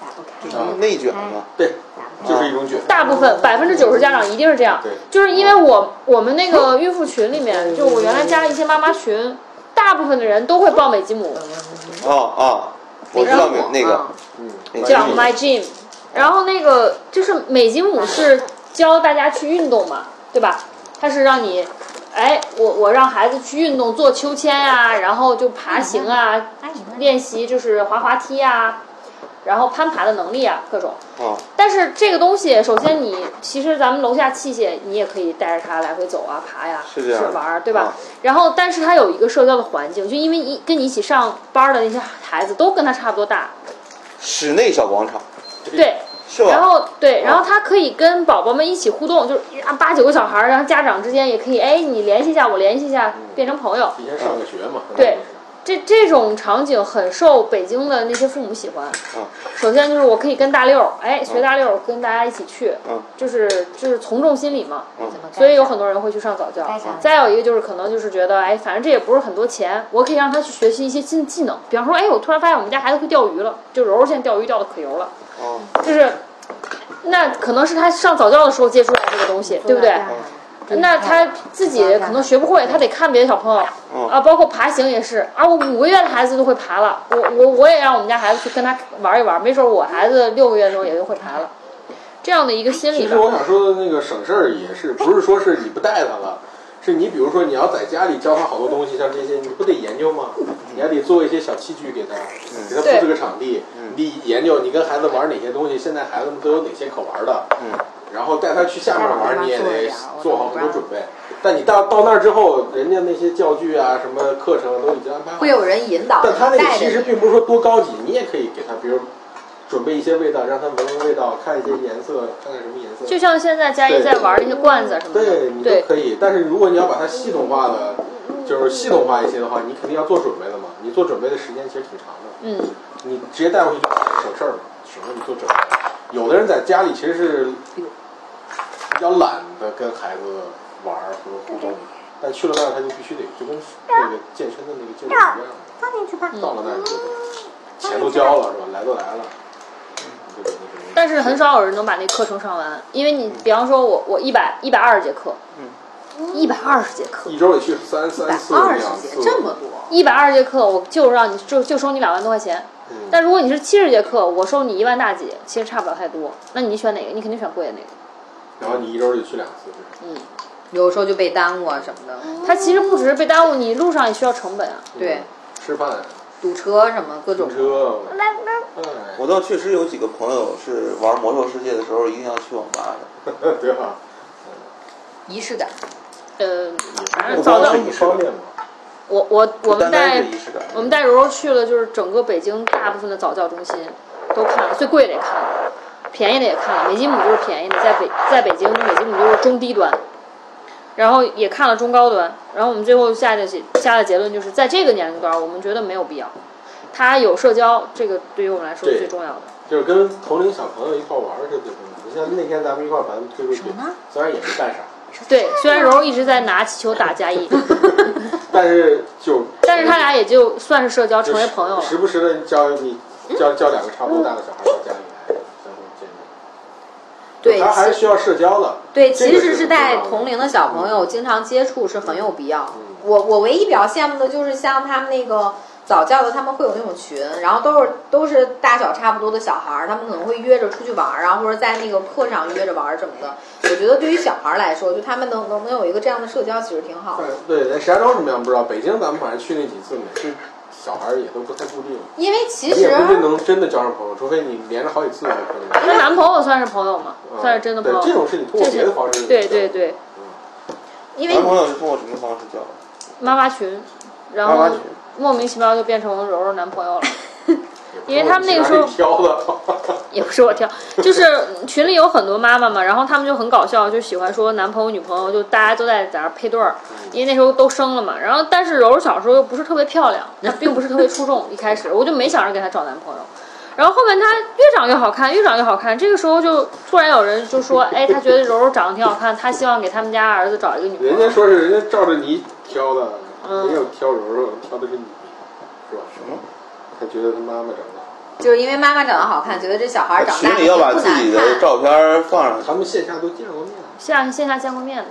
打不开就是内卷嘛。对，就是一种卷。大部分百分之九十家长一定是这样。对，就是因为我我们那个孕妇群里面，就我原来加了一些妈妈群，大部分的人都会报美吉姆，哦哦，我知道那个嗯那个。叫 My Gym，然后那个就是美吉姆是教大家去运动嘛，对吧？它是让你，哎，我我让孩子去运动，做秋千呀、然后就爬行啊，练习就是滑滑梯啊，然后攀爬的能力啊，各种。啊，但是这个东西，首先你其实咱们楼下器械，你也可以带着它来回走啊、爬呀、是玩儿，对吧？啊然后，但是它有一个社交的环境，就因为一跟你一起上班的那些孩子都跟他差不多大，室内小广场对。是吧？然后对，然后他可以跟宝宝们一起互动，就是啊八九个小孩儿，然后家长之间也可以，哎，你联系一下，我联系一下，变成朋友。提前上个学嘛。对这这种场景很受北京的那些父母喜欢。嗯首先就是我可以跟大六儿，哎，学大六儿，跟大家一起去，嗯就是就是从众心理嘛。嗯所以有很多人会去上早教。再有一个就是可能就是觉得，哎，反正这也不是很多钱，我可以让他去学习一些新技能。比方说，哎，我突然发现我们家孩子会钓鱼了，就柔柔现在钓鱼钓的可油了，哦就是。那可能是他上早教的时候接触到这个东西，对不对？那他自己可能学不会，他得看别的小朋友嗯啊，包括爬行也是啊。我五个月的孩子都会爬了，我我我也让我们家孩子去跟他玩一玩，没准我孩子六个月的时候也就会爬了。这样的一个心理其实，我想说的那个省事儿也是，不是说是你不带他了，是你比如说你要在家里教他好多东西，像这些你不得研究吗？你还得做一些小器具给他，给他布置个场地，你研究你跟孩子玩哪些东西，现在孩子们都有哪些可玩的，嗯，然后带他去下面玩，你也得做好很多准备。但你到到那儿之后，人家那些教具啊、什么课程都已经安排好会。有人引导，但他那个其实并不是说多高级，你也可以给他，比如准备一些味道，让他闻闻味道，看一些颜色，看看什么颜色。就像现在佳怡在玩那些罐子什么的，对你都可以，但是如果你要把它系统化的，就是系统化一些的话，你肯定要做准备的嘛。你做准备的时间其实挺长的，嗯，你直接带回去就省事儿了，省得你做准备。有的人在家里其实是比较懒得跟孩子玩儿和互动，但去了那儿他就必须得就跟那个健身的那个劲儿一样的。放进去吧。到了那儿你就得钱都交了是吧？来都来了。但是很少有人能把那课程上完，因为你比方说我我一百一百二十节课，一百二十节课，一周得去三一百三四、二十节两次，这么多，一百二十节课我就让你就就收你两万多块钱。嗯但如果你是七十节课，我收你一万大几，其实差不了太多。那你选哪个？你肯定选贵的那个。然后你一周就去两次，嗯，有时候就被耽误啊什么的。它其实不只是被耽误，你路上也需要成本啊。对，吃饭、堵车什么各种停。车，哎，我倒确实有几个朋友是玩魔兽世界的时候一定要去网吧的。[laughs] 对吧？仪式感，呃，反正不早教方便，不方便嘛。我我我们带我们带柔柔去了，就是整个北京大部分的早教中心都看了，最贵的也看了，便宜的也看了。美吉姆就是便宜的，在北在北京美吉姆就是中低端，然后也看了中高端，然后我们最后下的结下的结论就是在这个年龄段，我们觉得没有必要。他有社交，这个对于我们来说是最重要的。就是跟同龄小朋友一块玩儿是最重要的。你像那天咱们一块儿把他们推出去什么呢，虽然也没干啥，对，虽然柔柔一直在拿气球打嘉义，[laughs] 但是就但是他俩也就算是社交，成为朋友了。时不时的教你教教两个差不多大的小孩到家里来相互见面。对他还是需要社交的。对，其实是带同龄的小朋友经常接触是很有必要。嗯我我唯一比较羡慕的就是像他们那个早教的，他们会有那种群，然后都是都是大小差不多的小孩儿，他们可能会约着出去玩儿啊，或者在那个课上约着玩儿什么的。我觉得对于小孩儿来说，就他们能能能有一个这样的社交，其实挺好的。对，在石家庄什么样不知道，北京咱们反正去那几次，每次小孩儿也都不太固定，因为其你也实不一定能真的交上朋友，除非你连着好几次才可能。那男朋友算是朋友吗，嗯算是真的朋友。对，这种是你通过别的方式。对对。对，因为男朋友是通过什么方式交的？妈妈群，然后妈妈群莫名其妙就变成柔柔男朋友了。[laughs] 因为他们那个时候挑的，[laughs] 也不是我挑，就是群里有很多妈妈嘛，然后他们就很搞笑，就喜欢说男朋友女朋友，就大家都在在那儿配对儿，因为那时候都生了嘛。然后但是柔柔小时候又不是特别漂亮，她并不是特别出众，一开始我就没想着给她找男朋友。然后后面她越长越好看，越长越好看。这个时候就突然有人就说，哎，她觉得柔柔长得挺好看，她希望给他们家儿子找一个女朋友。人家说是人家照着你挑的，嗯没有挑柔柔，挑的是你，是吧？什么？他觉得他妈妈长得好。就是因为妈妈长得好看，觉得这小孩儿长大群里要把自己的。照片放上去。他们线下都见过面，线线下见过面的，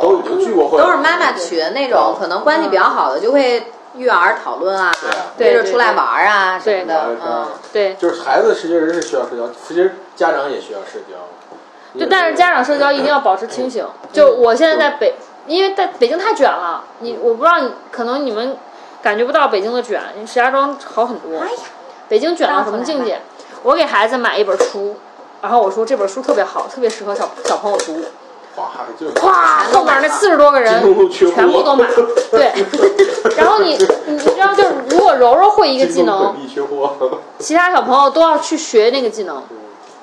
都已哦，经聚过会，都是妈妈群那种，可能关系比较好的就会育儿讨论啊，对约着出来玩儿啊什么的对，嗯。对。就是孩子，其实人是需要社交，其实家长也需要社交。就但是家长社交一定要保持清醒。就我现在在北，因为在北京太卷了，你我不知道你可能你们感觉不到北京的卷，石家庄好很多。哎呀，北京卷到什么境界？我给孩子买一本书，然后我说这本书特别好，特别适合小小朋友读。哇，就哇，后面那四十多个人全部都买，对。然后你你知道，就是如果柔柔会一个技能。[laughs] 其他小朋友都要去学那个技能。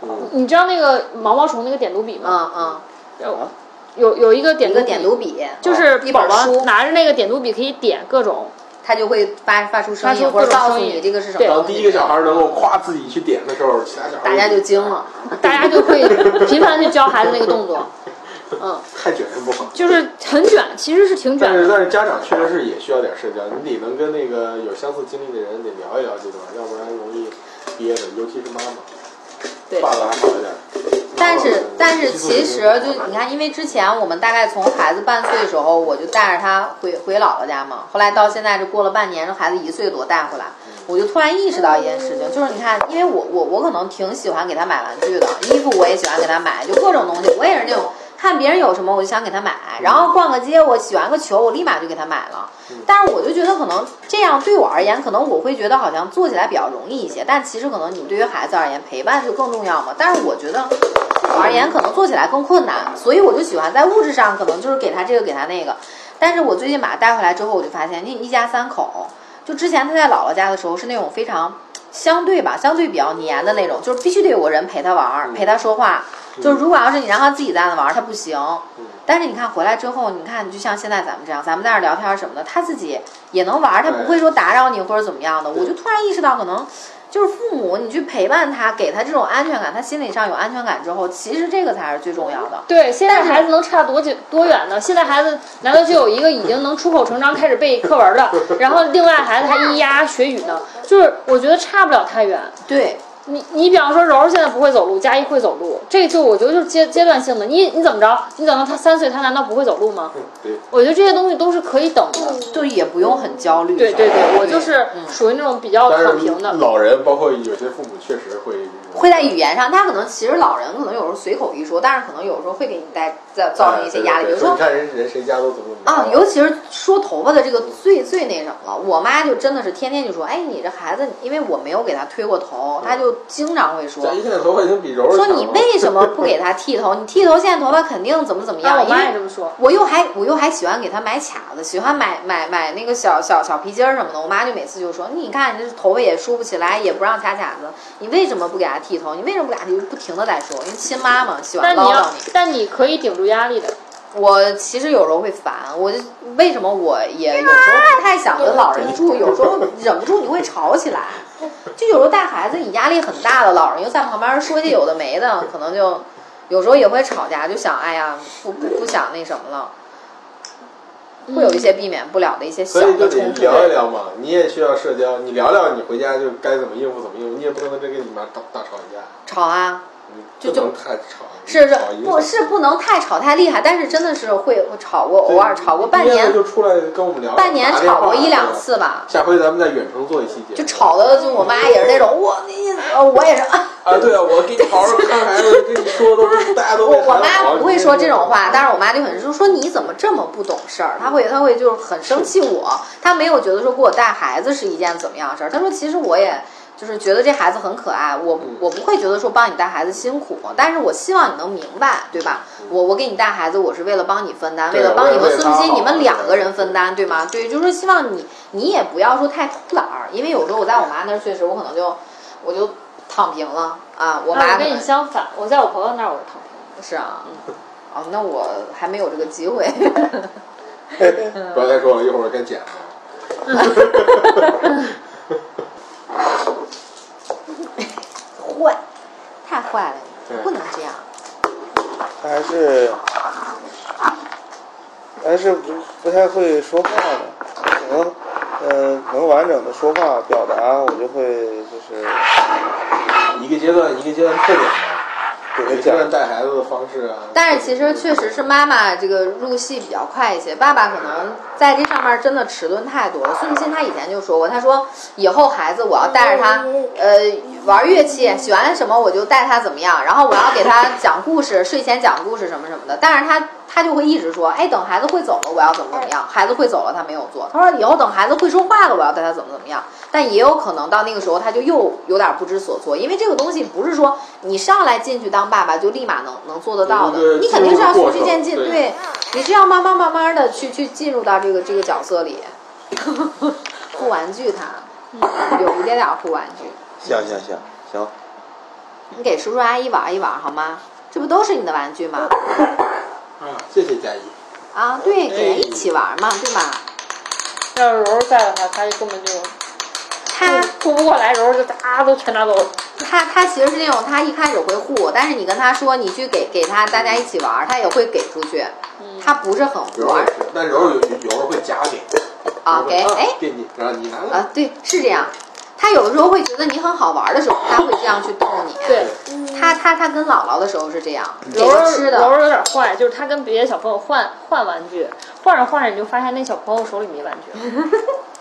嗯你知道那个毛毛虫那个点读笔吗？嗯嗯，有有一个点一个点读笔，就是一宝宝本书，拿着那个点读笔可以点各种，它就会发发出声音，或者告诉你这个是什么对当。第一个小孩能够夸自己去点的时候，其他小孩大家就惊了。[laughs] 大家就会频繁的去教孩子那个动作，[laughs] 嗯，太卷是不好。就是很卷，其实是挺卷但是。但是家长确实是也需要点社交，你得能跟那个有相似经历的人得聊一聊这段，要不然容易憋着，尤其是妈妈。对爸爸还好一点。但是但是其实就你看，因为之前我们大概从孩子半岁的时候，我就带着他回回姥姥家嘛。后来到现在这过了半年，这孩子一岁多带回来，我就突然意识到一件事情，就是你看，因为我我我可能挺喜欢给他买玩具的，衣服我也喜欢给他买，就各种东西，我也是那种看别人有什么我就想给他买，然后逛个街，我喜欢个球，我立马就给他买了。但是我就觉得可能这样对我而言，可能我会觉得好像做起来比较容易一些，但其实可能你对于孩子而言，陪伴就更重要嘛。但是我觉得对我而言，可能做起来更困难，所以我就喜欢在物质上可能就是给他这个给他那个。但是我最近把他带回来之后，我就发现，那一家三口，就之前他在姥姥家的时候是那种非常相对吧，相对比较黏的那种，就是必须得有个人陪他玩儿，陪他说话。就是如果要是你让他自己在那玩儿，他不行。但是你看回来之后，你看就像现在咱们这样，咱们在那儿聊天什么的，他自己也能玩儿，他不会说打扰你或者怎么样的。我就突然意识到，可能就是父母你去陪伴他，给他这种安全感，他心理上有安全感之后，其实这个才是最重要的。对，现在孩子能差多久多远呢？现在孩子难道就有一个已经能出口成章开始背课文了，然后另外孩子还咿呀学语呢？就是我觉得差不了太远。对，你你比方说柔柔现在不会走路，佳一会走路，这就我觉得就是阶阶段性的。你你怎么着？你等到他三岁，他难道不会走路吗？嗯对，我觉得这些东西都是可以等的。就也不用很焦虑。对对对，我就是属于那种比较躺平的。老人包括有些父母确实会会在语言上，他可能其实老人可能有时候随口一说，但是可能有时候会给你带造造成一些压力，比如说你看人人谁家都怎么怎么啊，尤其是说头发的这个最最那什么了。我妈就真的是天天就说，哎，你这孩子，因为我没有给他推过头，她就经常会说现在头发已经比柔柔说你为什么不给他剃头？你剃头现在头发肯定怎么怎么样？啊，我妈也这么说。我又还我又还喜欢给他买卡子，喜欢买买买那个小小小皮筋儿什么的。我妈就每次就说：“你看你这头发也梳不起来，也不让卡卡子，你为什么不给他剃头？你为什么不给他剃？”就不停的在说，因为亲妈嘛，喜欢但你要唠叨你。，但你可以顶住压力的。我其实有时候会烦，我就为什么我也有时候不太想跟老人住，有时候忍不住你会吵起来。就有时候带孩子你压力很大的，老人又在旁边说些有的没的，可能就有时候也会吵架，就想哎呀不不不想那什么了，会有一些避免不了的一些小所以就得的冲突。聊一聊嘛，你也需要社交，你聊聊你回家就该怎么应付怎么应付，你也不能真跟你妈大大吵一架，吵啊，不能太吵，是是不是不能太吵太厉害，但是真的是会会吵过，偶尔吵过半年就出来跟我们聊，半年吵过一两。次吧。下回咱们在远程做一期节目，就吵的，就我妈也是那种，我你呃我也是啊，啊，对啊，[laughs] 我给你好好看孩子，跟你说都是大家都我我妈不会说这种话，但是我妈就很就说你怎么这么不懂事儿，她会她会就是很生气我，她没有觉得说给我带孩子是一件怎么样的事儿，她说其实我也。就是觉得这孩子很可爱，我嗯我不会觉得说帮你带孩子辛苦，但是我希望你能明白，对吧？我我给你带孩子，我是为了帮你分担，为了帮你和孙鑫你们两个人分担，对吗？对，就是希望你你也不要说太偷懒儿，因为有时候我在我妈那儿确实我可能就我就躺平了啊，我啊我跟妈可能你相反，我在我朋友那儿我是躺平。是啊，哦，那我还没有这个机会。不要再说了，一会儿该剪了。[laughs] 坏，太坏了，对不能这样。他还是还是不不太会说话的，可能嗯、能完整的说话表达，我就会就是一个阶段一个阶段特点嘛，给他讲每个人带孩子的方式啊。但是其实确实是妈妈这个入戏比较快一些，爸爸可能在这上面真的迟钝太多了。孙子欣他以前就说过，他说以后孩子我要带着他，呃，玩乐器，喜欢什么我就带他怎么样，然后我要给他讲故事，睡前讲故事什么什么的。但是他他就会一直说，哎，等孩子会走了，我要怎么怎么样。孩子会走了，他没有做。他说以后等孩子会说话了，我要带他怎么怎么样。但也有可能到那个时候，他就又有点不知所措，因为这个东西不是说你上来进去当爸爸就立马能能做得到的你肯定是要循序渐进，对，你是要慢慢慢慢的去去进入到这个这个角色里。[laughs] 护玩具他，有一点点护玩具，行行行行，你给叔叔阿姨玩一玩好吗？这不都是你的玩具吗？[laughs] 啊，谢谢佳怡。啊，对，给人一起玩嘛，对吧？要是柔柔在的话，他就根本就他顾不过来，柔柔就哒都全拿走了。他他其实是那种，他一开始会护，但是你跟他说你去给给他大家一起玩，他也会给出去。他不是很玩柔柔也是，但柔柔有有时候会夹给，啊，给啊哎给你，然后你拿了。啊，对，是这样。他有的时候会觉得你很好玩的时候，他会这样去逗你。对，他他他跟姥姥的时候是这样，给柔柔吃的。柔柔有点坏，就是他跟别的小朋友换换玩具，换着换着你就发现那小朋友手里没玩具了，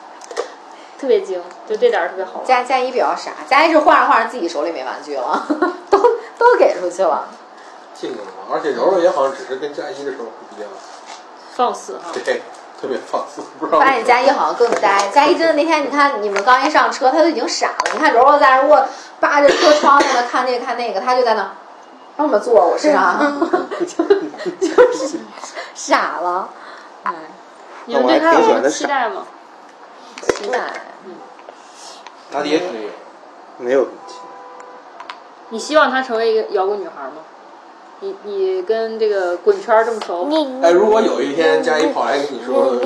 [laughs] 特别精，就这点儿特别好玩。佳佳怡比较傻，佳怡是换着换着自己手里没玩具了，[laughs] 都都给出去了。性格嘛，而且柔柔也好像只是跟佳怡的时候不一样，放肆哈，对，特别放肆，不知道。发现佳怡好像更呆，佳怡真的那天你看你们刚一上车，她都已经傻了。你看柔柔在那儿卧扒着车窗在那看这个看那个，她就在那那么坐，我 [laughs] 是啊，就就是傻了。哎，你们对他有什么期待吗？期待。大迪也可以，没有问题。你希望她成为一个摇滚女孩吗？你你跟这个滚圈这么熟，哎，如果有一天佳怡跑来跟你说，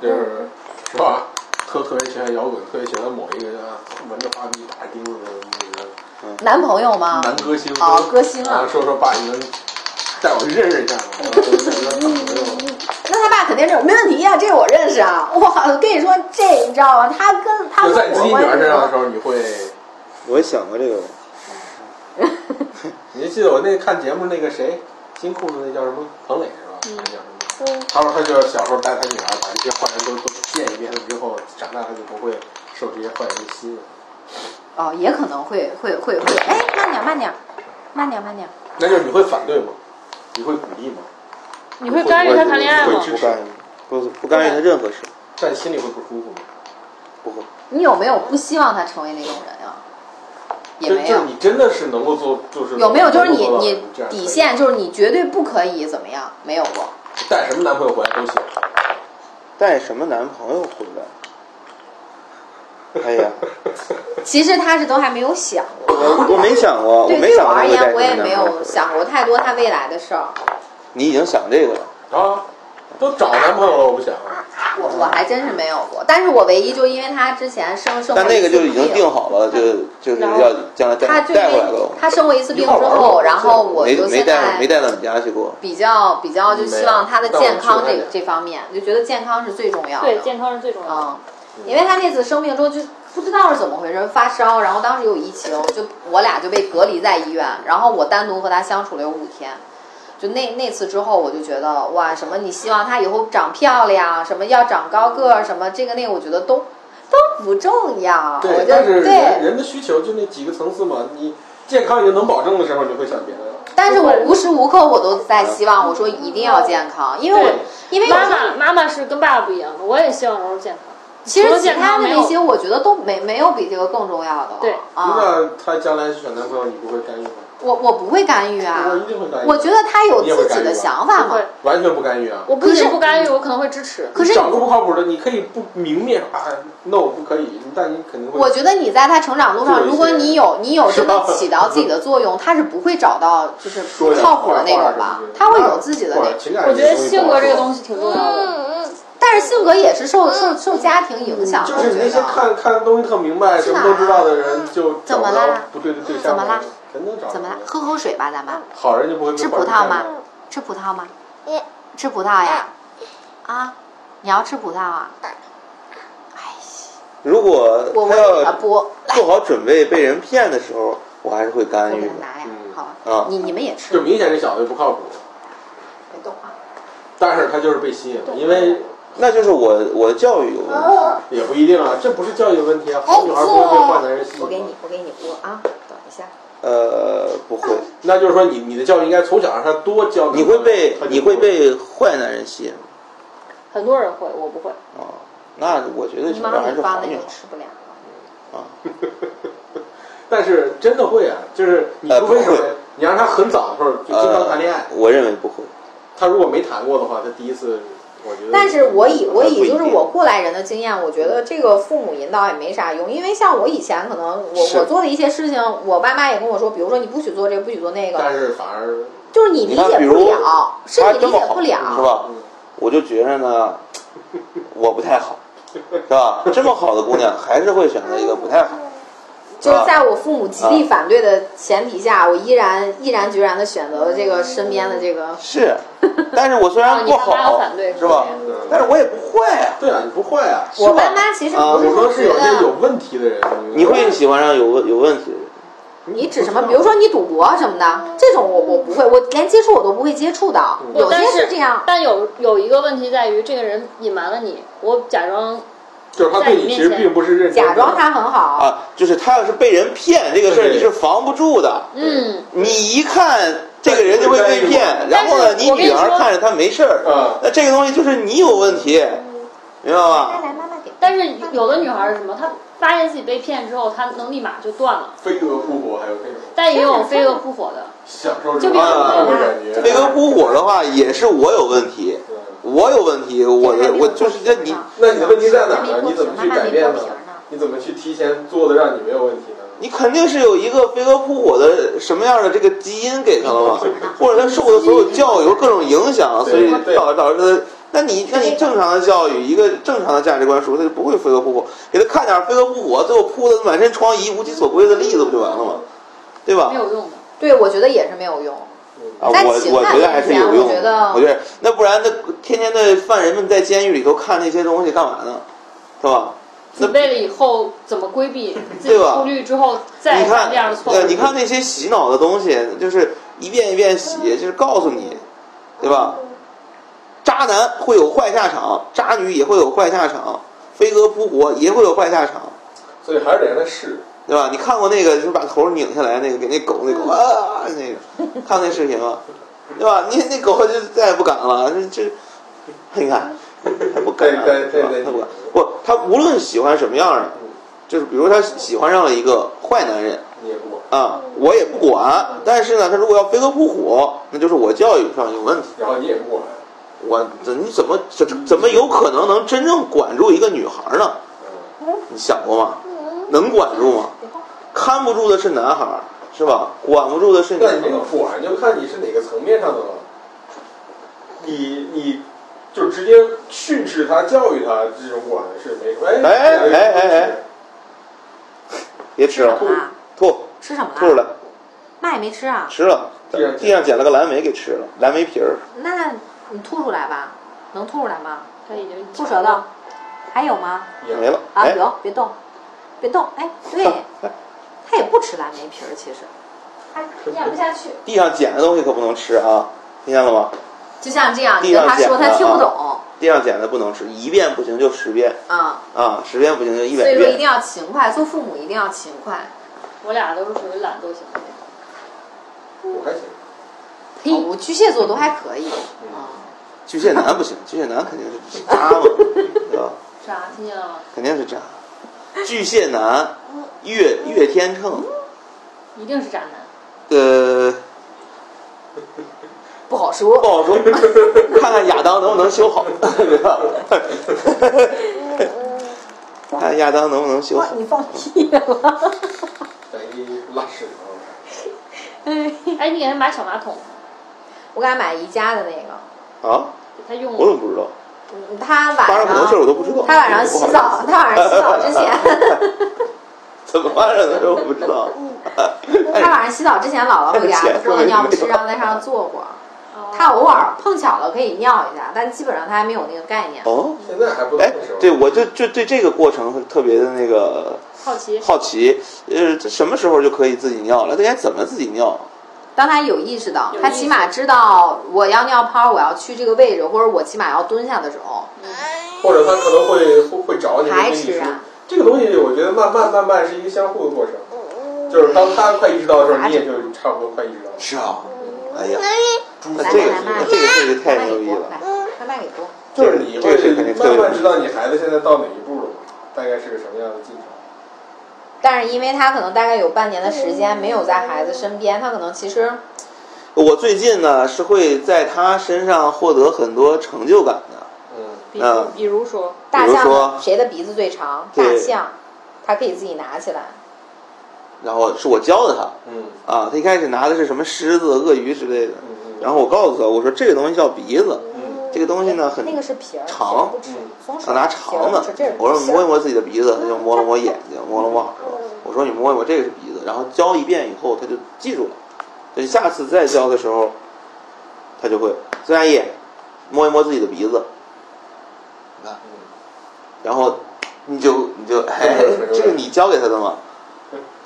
就是是吧，特特别喜欢摇滚，特别喜欢某一个啊闻着花臂大钉子的那个男朋友吗？男歌星，哦歌星啊啊，说说爸，你能带我去认识一下吗？[laughs] 然后就感觉男朋友。那他爸肯定是没问题呀、这个我认识啊！哇，我跟你说，这你知道吗？他跟他就跟我关在你自己女儿系呢身上的时候，你会，我也想过这个问题，[laughs] 你记得我那看节目那个谁，金裤子那叫什么彭磊是吧？还叫什么？他说他就是小时候带他女儿把这些坏人都都见一遍了之后，长大他就不会受这些坏人的吸引。哦，也可能会会会会，哎，慢点慢点，慢点慢点。那就是你会反对吗？你会鼓励吗？你会干预他谈恋爱吗会？不干预，不不干预他任何事，但你心里会不舒服吗？不会。你有没有不希望他成为那种人呀、也没有就就是。你真的是能够做，就是有没有就是你你底线就是你绝对不可以怎么样？没有过。带什么男朋友回来都行。带什么男朋友回来？哎呀，[laughs] 其实他是都还没有想过。我我没想过，我对，没对我而言，我也没。有想过太多他未来的事儿。你已经想这个了，啊，都找男朋友了，我不想。我我还真是没有过，但是我唯一就因为他之前生生那个就已经定好了，就就是要将来带他就带回来了。他生过一次病之后，然后我就没就现在带没带到你家去过。比较比较就希望他的健康这这方面，就觉得健康是最重要的。对，健康是最重要的。嗯，因为他那次生病之后就不知道是怎么回事，发烧，然后当时有疫情，就我俩就被隔离在医院，然后我单独和他相处了有五天。就那那次之后，我就觉得哇，什么你希望他以后长漂亮，什么要长高个儿，什么这个那个，我觉得都都不重要。对，就但是人对，人的需求就那几个层次嘛，你健康已经能保证的时候，你会想别的了。但是我无时无刻我都在希望，我说一定要健康，因为我因为妈妈妈妈是跟爸爸不一样的，我也希望柔柔健康。其实其他的那些，我觉得都没没有比这个更重要的了。对啊，那他将来选男朋友，你不会干预吗？我我不会干预啊我，一定会干预。我觉得他有自己的想法嘛。，完全不干预啊。我不是不干预，我可能会支持。可是你找个不靠谱的，你可以不明面啊，no 不可以，但你肯定会。我觉得你在他成长路上，如果你有你有真的起到自己的作用，他是不会找到就是不靠谱的那种吧？他会有自己的那个。我觉得性格这个东西。挺重要的。但是性格也是受受受家庭影响的。就是你那些看看东西特明白、什么都知道的人，就怎么啦不对的对象。怎么啦？真能找。怎么了？喝口水吧，咱们好人就不会被吃葡萄吗？吃葡萄吗？吃葡萄呀？啊，你要吃葡萄啊？哎，如果我我他要做好准备被人骗的时候，我还是会干预的我给他。拿呀嗯。好啊，你你们也吃就，明显这小子就不靠谱，别动啊。但是他就是被吸引了，因为那就是我我的教育有问题。也不一定啊，这不是教育问题啊，好女孩不会被坏男人吸引。我给你，我给你剥啊。呃，不会，那就是说你你的教育应该从小让他多教。你会被你会被坏男人吸引吗？很多人会，我不会。啊，那我觉得你小张还是好女孩吃不了。啊。[laughs] 但是真的会啊，就是你呃除非会你让他很早的时候就经常谈恋爱呃，，我认为不会。他如果没谈过的话，他第一次。但是我以我以就是我过来人的经验，我觉得这个父母引导也没啥用，因为像我以前可能我我做的一些事情，我爸妈也跟我说，比如说你不许做这个，不许做那个，但是反而就是你理解不了，是你理解不了。是吧嗯？我就觉着呢，[laughs] 我不太好，是吧？这么好的姑娘，还是会选择一个不太好，[laughs] 就是在我父母极力反对的前提下，我依然毅然决然的选择了这个身边的这个。是。但是我虽啊然 [laughs] 不好反对，是吧？但是我也不坏啊。对啊，你不坏啊。我爸妈其实啊不是我说是觉有些有问题的人，你会喜欢上有问有问题的人，你指什么，比如说你赌博什么的，这种我我不会，我连接触我都不会接触的。有些是这样，但有有一个问题在于，这个人隐瞒了你，我假装就是他对你其实并不是认真假装他很好。啊，就是他要是被人骗这个事儿，你是防不住的。嗯，你一看这个人就会被骗，然后呢，你女儿看着他没事儿，嗯那这个东西就是你有问题，明白吧？来来，妈妈给。但是有的女孩是什么？她发现自己被骗之后，她能立马就断了。飞蛾扑火，还有那种但也有飞蛾扑火的，享受这就比如种爱的感觉。飞蛾扑火的话，也是我有问题，嗯我有问题，我的我就是这你，那你的问题在哪儿呢？你怎么去改变呢。你怎么去提前做的让你没有问题呢？你肯定是有一个飞蛾扑火的什么样的这个基因给他了嘛，[laughs] 或者他受的所有教育有各种影响，所以对导导致他。那你那你正常的教育，一个正常的价值观属他就不会飞蛾扑火，给他看点飞蛾扑火，最后扑的满身疮痍、无其所归的例子不就完了吗？对吧没？有用的。对，我觉得也是没有用。啊，我我觉得还是有用我觉得。我觉得那不然那天天的犯人们在监狱里头看那些东西干嘛呢？是吧？那准备了以后怎么规避自己对吧出狱之后再你看犯这样的，错误呃，？你看那些洗脑的东西，就是一遍一遍洗，就是告诉你，对吧？渣男会有坏下场，渣女也会有坏下场，飞蛾扑火也会有坏下场，所以还是得让他试。对吧？你看过那个就是把头拧下来那个给那狗那狗啊那个，看那视频吗？对吧？你那狗就再也不敢了，这这，你看，他不敢，对对对对是吧他不敢。不，他无论喜欢什么样的，就是比如他喜欢上了一个坏男人。你也不管，啊，我也不管。但是呢，他如果要飞蛾扑火，那就是我教育上有问题。然后你也不管，我怎你怎么怎怎么有可能能真正管住一个女孩呢？你想过吗？能管住吗？看不住的是男孩，是吧？管不住的是女孩那你这。个管就看你是哪个层面上的了。你你就直接训斥他、教育他，这种管是没。哎哎哎哎哎，别吃了？吐吃什么了吐出来了？，妈也没吃啊。吃了。地上地上捡了个蓝莓给吃了，蓝莓皮儿。那你吐出来吧，能吐出来吗？他已经吐舌头，还有吗？也没了。啊，哎，有，别动，别动。哎，对，[laughs] 他也不吃蓝莓皮儿，其实他咽不下去。地上捡的东西可不能吃啊，听见了吗？就像这样，你跟他说，他听不啊懂。地上捡的不能吃，一遍不行就十遍啊，啊，十遍不行就一百遍。所以说一定要勤快，做父母一定要勤快。我俩都是属于懒惰型的。我还行。哦我巨蟹座都还可以啊。巨蟹男不行，巨蟹男肯定是渣嘛，[laughs] 对吧？渣？听见了吗？肯定是渣。巨蟹男，月月天秤，一定是渣男。呃，不好说不。好说，[laughs] 看看亚当能不能修好，[laughs] 对吧？看亚当能不能修好。你放屁了！等一拉屎了。哎，你给他买小马桶，我给他买宜家的那个，啊？给他用我怎么不知道？嗯他发晚生很多事儿我上都不知道。他晚上洗澡，[laughs] 他晚上洗澡之前，怎么发生的我不知道。他晚上洗澡之前，姥姥回家他做个尿不湿，让他在上坐会儿。他偶尔碰巧了可以尿一下，但基本上他还没有那个概念。哦，现在还不哎对，我就就对这个过程特别的那个好奇。好奇，呃，这什么时候就可以自己尿了？这该怎么自己尿？当他有意识到他起码知道我要尿泡，我要去这个位置，或者我起码要蹲下的时候，或者他可能会会会找你这个东西我觉得慢慢慢慢是一个相互的过程，就是当他快意识到的时候，你也就差不多快意识到了。是啊，哎呀，这个来，这个这个太妈妈给多，牛逼了。来，妈妈给多。就是你会慢慢知道你孩子现在到哪一步了，大概是个什么样的进程。但是因为他可能大概有半年的时间没有在孩子身边，他可能其实我最近呢是会在他身上获得很多成就感的。嗯，比比如说，大象谁的鼻子最长？大象，他可以自己拿起来。然后是我教的他。嗯。啊，他一开始拿的是什么狮子、鳄鱼之类的，然后我告诉他，我说这个东西叫鼻子，嗯这个东西呢很那个是皮儿，长皮儿不吃嗯松手要拿长的。我说你摸一摸自己的鼻子，他就摸了 [laughs] 摸眼睛，摸了摸耳朵。我说你摸一摸，这个是鼻子。然后教一遍以后，他就记住了。所以下次再教的时候，他就会孙阿姨摸一摸自己的鼻子，你看，然后你就你就 [laughs] 哎，这个你教给他的嘛，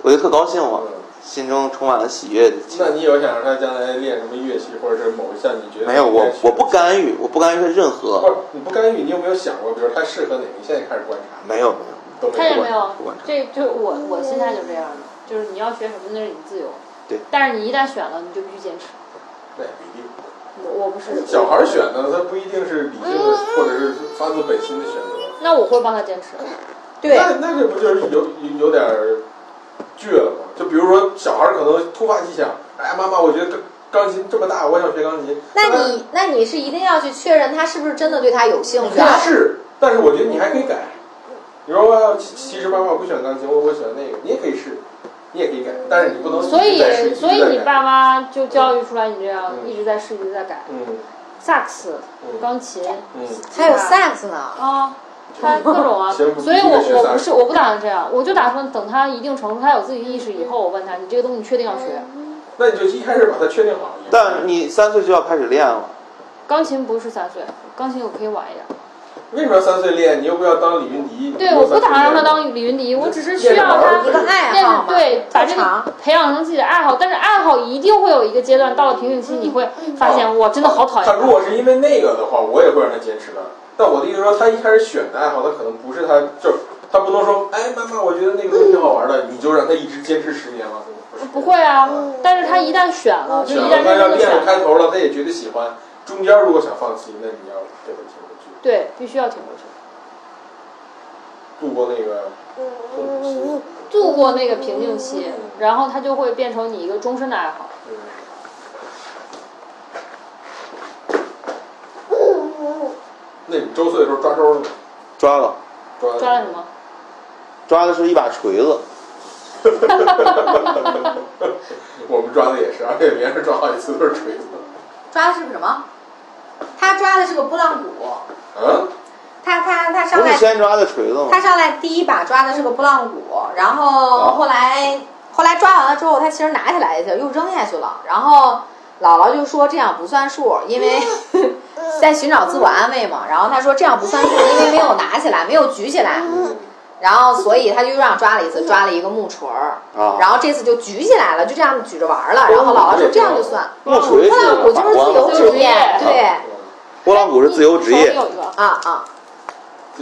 我就特高兴嘛，心中充满了喜悦的情那你有想让他将来练什么乐器，或者是某一项你觉得没有，我我不干预，我不干预他任不何，是你不干预，你有没有想过，比如他适合哪个？你现在开始观察，没有没有，都看见没有？这就是我我现在就这样的，就是你要学什么那是你自由。对。但是你一旦选了，你就必须坚持。那也不一定。我我不是小孩选的，他不一定是理性的，或者是发自本心的选择。那我会帮他坚持。对，那那这不就是有有有点儿倔了吗？就比如说小孩儿可能突发奇想，哎呀妈妈，我觉得钢钢琴这么大，我想学钢琴。那你那你是一定要去确认他是不是真的对他有兴趣啊？是，但是我觉得你还可以改。你说其其实妈妈我不喜欢钢琴，我我喜欢那个，你也可以试，你也可以改，但是你不能所以所以你爸妈就教育出来你这样嗯一直在试一直在改。嗯萨克斯、嗯钢琴嗯，还有萨克斯呢，啊，他各种啊，所以我我不是我不打算这样，我就打算等他一定程度，他有自己意识以后，我问他，你这个东西你确定要学？那你就一开始把它确定好。但你三岁就要开始练了。钢琴不是三岁，钢琴我可以晚一点。为什么要三岁练？你又不要当李云迪。对，我不打算让他当李云迪，我只是需要他一个爱练好嘛，对，把这个。培养成自己的爱好。但是爱好一定会有一个阶段，到了瓶颈期，你会发现我真的好讨厌他如。果是因为那个的话，我也会让他坚持的。但我的意思说，他一开始选的爱好，他可能不是他，就是他不能说，哎，妈妈，我觉得那个东西挺好玩的，你就让他一直坚持十年了，不会啊，但是他一旦选了，就一旦选了，他要练了认真的选了，开头了，他也觉得喜欢。中间如果想放弃，那你要给他挺过去，对，必须要挺过去，度过那个。度过那个瓶颈期，然后他就会变成你一个终身的爱好。嗯。那你周岁的时候抓周了吗？抓了，抓抓的什么？抓的是一把锤子，[laughs] 我们抓的也是，而且连着抓好几次都是锤子。抓的是什么？他抓的是个拨浪鼓，嗯，他他他上不是来先抓的锤子吗他？上来第一把抓的是个拨浪鼓，然后后来后来抓完了之后，他其实拿起来一下又扔下去了，然后姥姥就说这样不算数，因为 [laughs] 在寻找自我安慰嘛。然后他说这样不算数，因为没有拿起来，没有举起来，然后所以他就又让抓了一次，抓了一个木锤儿，啊然后这次就举起来了，就这样举着玩儿了。然后姥姥说这样就算，木锤拨浪鼓就是自由职业自由职业，对拨浪鼓是自由职业啊啊，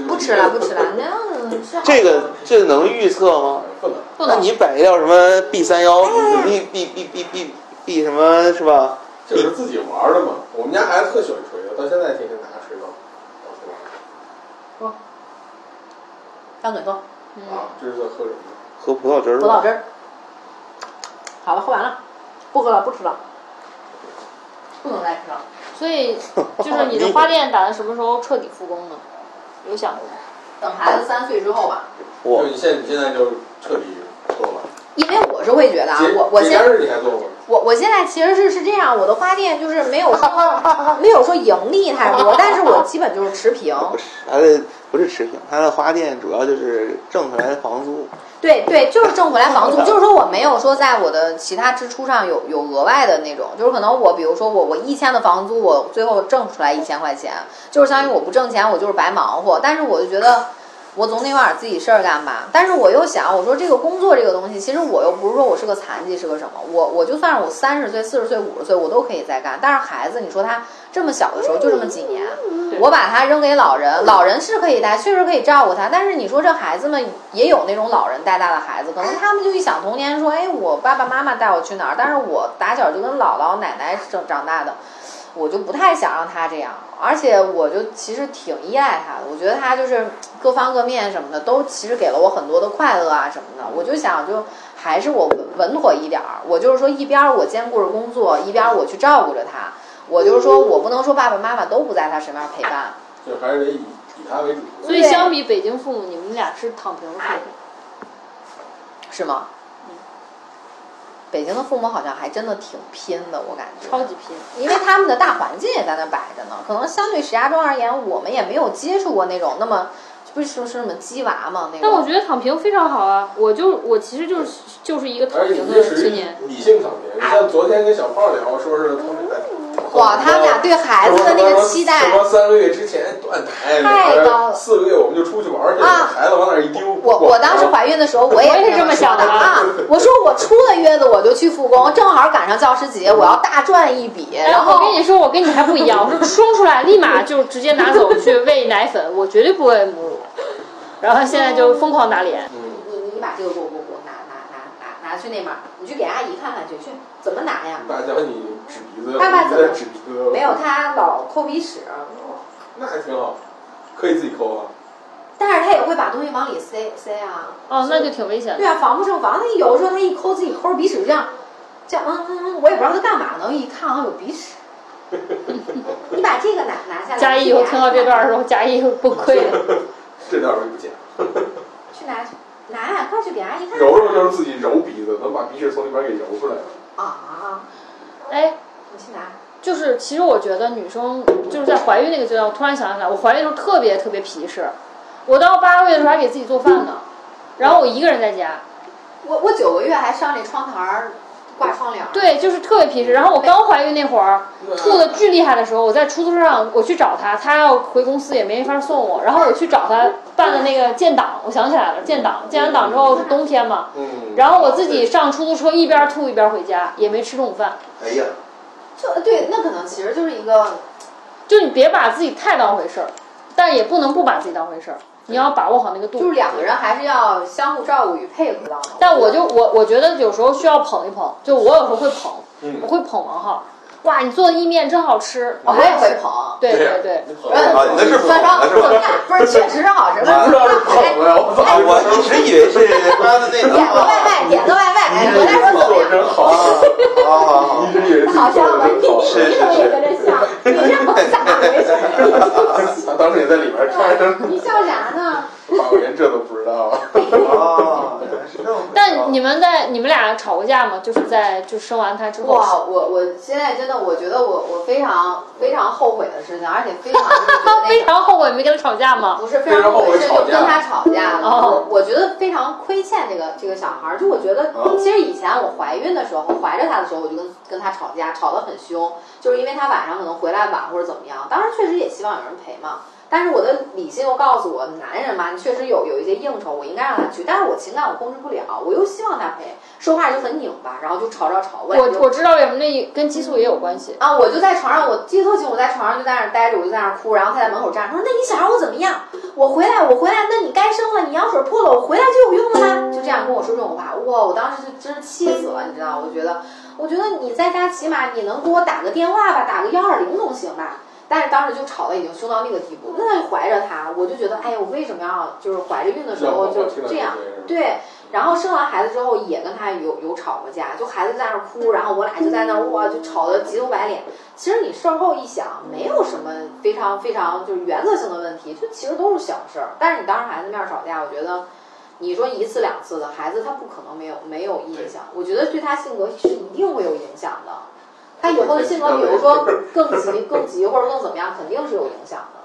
不吃了不吃了，那这个这个能预测吗？不能。那不能你摆一道什么 B 三幺 B B B B B B 什么是吧？就是自己玩的嘛。我们家孩子特喜欢锤子，到现在天天拿锤子到处玩。张嘴喝啊，这是在喝什么？喝葡萄汁儿葡萄汁儿。好了，喝完了，不喝了，不吃了，不能再吃了。所以 [laughs] 就是你的花店打算什么时候彻底复工呢？有想过吗？等孩子三岁之后吧，我就你现你现在就彻底做了。因为我是会觉得啊，我我先节假日你还做吗？我我现在其实是是这样，我的花店就是没有说没有说盈利太多，但是我基本就是持平。[laughs] 不是他的不是持平，他的花店主要就是挣回来的房租。对对，就是挣回来房租，就是说我没有说在我的其他支出上有有额外的那种，就是可能我比如说我我一千的房租，我最后挣出来一千块钱，就是相当于我不挣钱，我就是白忙活。但是我就觉得我总得有点自己事儿干吧。但是我又想，我说这个工作这个东西，其实我又不是说我是个残疾，是个什么？我我就算是我三十岁、四十岁、五十岁，我都可以再干。但是孩子，你说他这么小的时候就这么几年，我把他扔给老人，老人是可以带，确实可以照顾他。但是你说这孩子们也有那种老人带大的孩子，可能他们就一想童年说，哎，我爸爸妈妈带我去哪儿？但是我打小就跟姥姥奶奶长长大的，我就不太想让他这样。而且我就其实挺依赖他的，我觉得他就是各方各面什么的都其实给了我很多的快乐啊什么的。我就想就还是我稳稳妥一点儿，我就是说一边儿我兼顾着工作，一边儿我去照顾着他。我就是说我不能说爸爸妈妈都不在他身边陪伴。就还是得以以他为主。所以相比北京父母，你们俩是躺平的父母。是吗？北京的父母好像还真的挺拼的，我感觉，超级拼，因为他们的大环境也在那摆着呢。可能相对石家庄而言，我们也没有接触过那种那么，不是说是什么鸡娃嘛那但我。觉得躺平非常好啊！我就我其实就是就是一个躺平的青年。理性躺平。你像昨天跟小胖聊，说是他们在哇，他们俩对孩子的那个期待什，么三个月之前断奶，太高了四个月我们就出去玩去，啊孩子往那儿一丢。我我当时怀孕的时候，我也是这么想的的啊。我说我出了月子我就去复工，正好赶上教师节，我要大赚一笔。哎，然后我跟你说，我跟你还不一样，我说 [laughs] 生出来立马就直接拿走去喂奶粉，我绝对不喂母乳。然后现在就疯狂打脸，嗯，你你你把这个给我给我给我拿拿拿拿拿去那边儿，你去给阿姨看看去去，怎么拿呀？大教你指鼻子，爸爸怎么指鼻子？没有，他老抠鼻屎，那还挺好，可以自己抠啊。但是他也会把东西往里塞塞啊。哦，那就挺危险的。对啊，防不胜防。他有的时候他一抠自己抠着鼻屎这样，这样嗯嗯嗯，我也不知道他干嘛呢。一看好像有鼻屎。[laughs] 你把这个拿拿下来。佳怡以后听到这段的时候，佳怡崩溃了。这段我就不讲，去拿去拿呀，快去给阿姨看。揉揉就是自己揉鼻子，能把鼻屎从里边给揉出来。啊，哎，你去拿。就是其实我觉得女生就是在怀孕那个阶段，我突然想起来，我怀孕的时候特别特别皮实，我到八个月的时候还给自己做饭呢，然后我一个人在家，我我九个月还上那窗台儿挂窗帘。对，就是特别皮实。然后我刚怀孕那会儿，吐的巨厉害的时候，我在出租车上我去找他，他要回公司也没法送我，然后我去找他办的那个建档，我想起来了，建档，建完档之后是冬天嘛，嗯。然后我自己上出租车一边吐一边回家，也没吃中午饭。哎呀，就对，那可能其实就是一个就你别把自己太当回事儿，但也不能不把自己当回事儿，你要把握好那个度。就是两个人还是要相互照顾与配合的。但我就我我觉得有时候需要捧一捧，就我有时候会捧，嗯我会捧王浩。哇，你做的意面真好吃，我也会捧。对对对那是捧的是吧？[laughs] 不是，确实是好吃。不知道是我操！啊，我一直以为是他的那个。[laughs] 点个外卖，点个外卖，哎，我再说怎么样？做真好，好好好一，直以为自己好笑吗？做的真好。是是你也跟着笑，你这么咋回事？他 [laughs] 当时也在里边穿着，你笑啥呢？我连这都不知道。哦，原来是这么回事但你们在你们俩吵过架吗？就是在就生完他之后。哇，我我现在真的，我觉得我我非常非常后悔的事情，而且非常 [laughs] 非常后悔没跟他吵架吗？不是非常后悔，是就跟他吵架了。哦我我觉得非常亏欠这个这个小孩儿。就我觉得，其实以前我怀孕的时候，怀着他的时候，我就跟跟他吵架，吵得很凶，就是因为他晚上可能回来晚或者怎么样。当时，确实也希望有人陪嘛。但是我的理性又告诉我，男人嘛，你确实有有一些应酬，我应该让他去，但是我情感我控制不了，我又希望他陪，说话就很拧巴，然后就吵吵吵。我我我知道为什么那跟激素也有关系。啊，我就在床上，我记得特清，我在床上就在那儿待着，我就在那儿哭，然后他在门口站着，说：“那你想让我怎么样？我回来，我回来，那你该生了，你羊水破了，我回来就有用了吗？”就这样跟我说这种话，哇，我当时就真是气死了，你知道？我觉得，我觉得你在家起码你能给我打个电话吧，打个幺二零总行吧。但是当时就吵的已经凶到那个地步，那怀着他，我就觉得，哎呀，我为什么要就是怀着孕的时候就这样？对，然后生完孩子之后也跟他有有吵过架，就孩子在那儿哭，然后我俩就在那儿哇，就吵得急头白脸。其实你事后一想，没有什么非常非常就是原则性的问题，就其实都是小事儿。但是你当着孩子面吵架，我觉得你说一次两次的孩子他不可能没有没有印象，我觉得对他性格是一定会有影响的。他以后的性格，比如说更急、[laughs] 更急或者更怎么样，肯定是有影响的。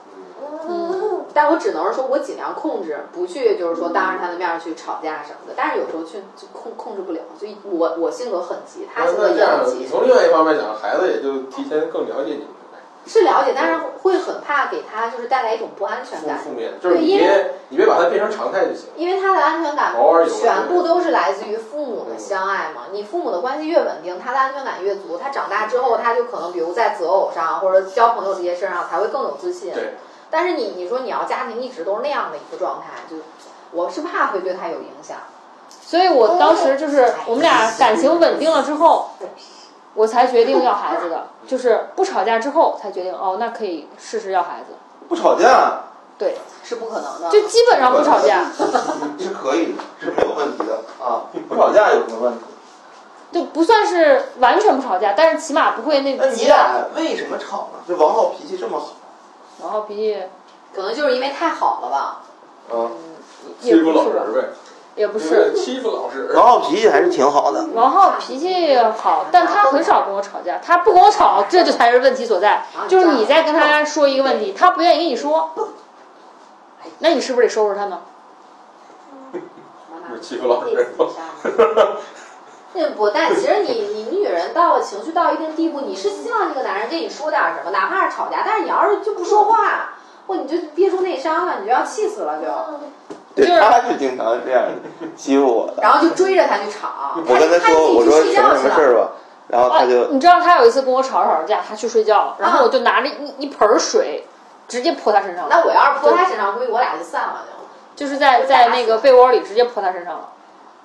嗯，但我只能是说，我尽量控制，不去就是说当着他的面去吵架什么的。但是有时候去就控控制不了，所以我我性格很急，他性格也很急。你从另外一方面讲，孩子也就提前更了解你们。是了解，但是会很怕给他就是带来一种不安全感。负面就是你别你别把它变成常态就行。因为他的安全感全部都是来自于父母的相爱嘛。你父母的关系越稳定，他的安全感越足，他长大之后他就可能比如在择偶上或者交朋友这些事上才会更有自信。对。但是你你说你要家庭一直都是那样的一个状态，就我是怕会对他有影响。所以我当时就是我们俩感情稳定了之后。我才决定要孩子的，就是不吵架之后才决定哦，那可以试试要孩子。不吵架，对，是不可能的。就基本上不吵架，[laughs] 是可以的，是没有问题的啊。不吵架有什么问题？就不算是完全不吵架，但是起码不会那那你俩为什么吵呢？这王浩脾气这么好，王浩脾气可能就是因为太好了吧？嗯，也不老实呗。也不是欺负老师。王浩脾气还是挺好的。王浩脾气好，但他很少跟我吵架，他不跟我吵，这就才是问题所在。就是你在跟他说一个问题，他不愿意跟你说，那你是不是得收拾他呢？[laughs] 欺负老师。那 [laughs] 不，但其实你你女人到了情绪到一定地步，你是希望这个男人跟你说点什么，哪怕是吵架，但是你要是就不说话，或你就憋出内伤了，你就要气死了就。对，他是经常这样欺负我的，然后就追着他去吵。我跟他说，我说什么什么事儿吧，然后他就、啊，你知道他有一次跟我吵着吵着架，他去睡觉了，然后我就拿着一一盆水，直接泼他身上。那我要是泼他身上，估计我俩就散了就。就是在在那个被窝里直接泼他身上了。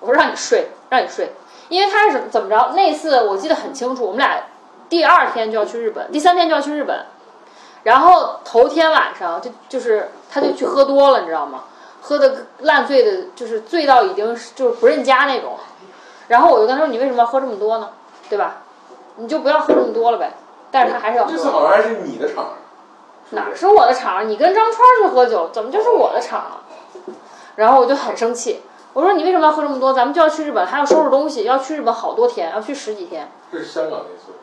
我说让你睡，让你睡，因为他是怎么怎么着？那次我记得很清楚，我们俩第二天就要去日本，第三天就要去日本，然后头天晚上就就是他就去喝多了，你知道吗？喝的烂醉的，就是醉到已经就是不认家那种。然后我就跟他说：“你为什么要喝这么多呢？对吧？你就不要喝这么多了呗。”但是他还是要喝。这次好像还是你的场。哪是我的场？你跟张川去喝酒，怎么就是我的场了？然后我就很生气，我说：“你为什么要喝这么多？咱们就要去日本，还要收拾东西，要去日本好多天，要去十几天。”这是香港那次。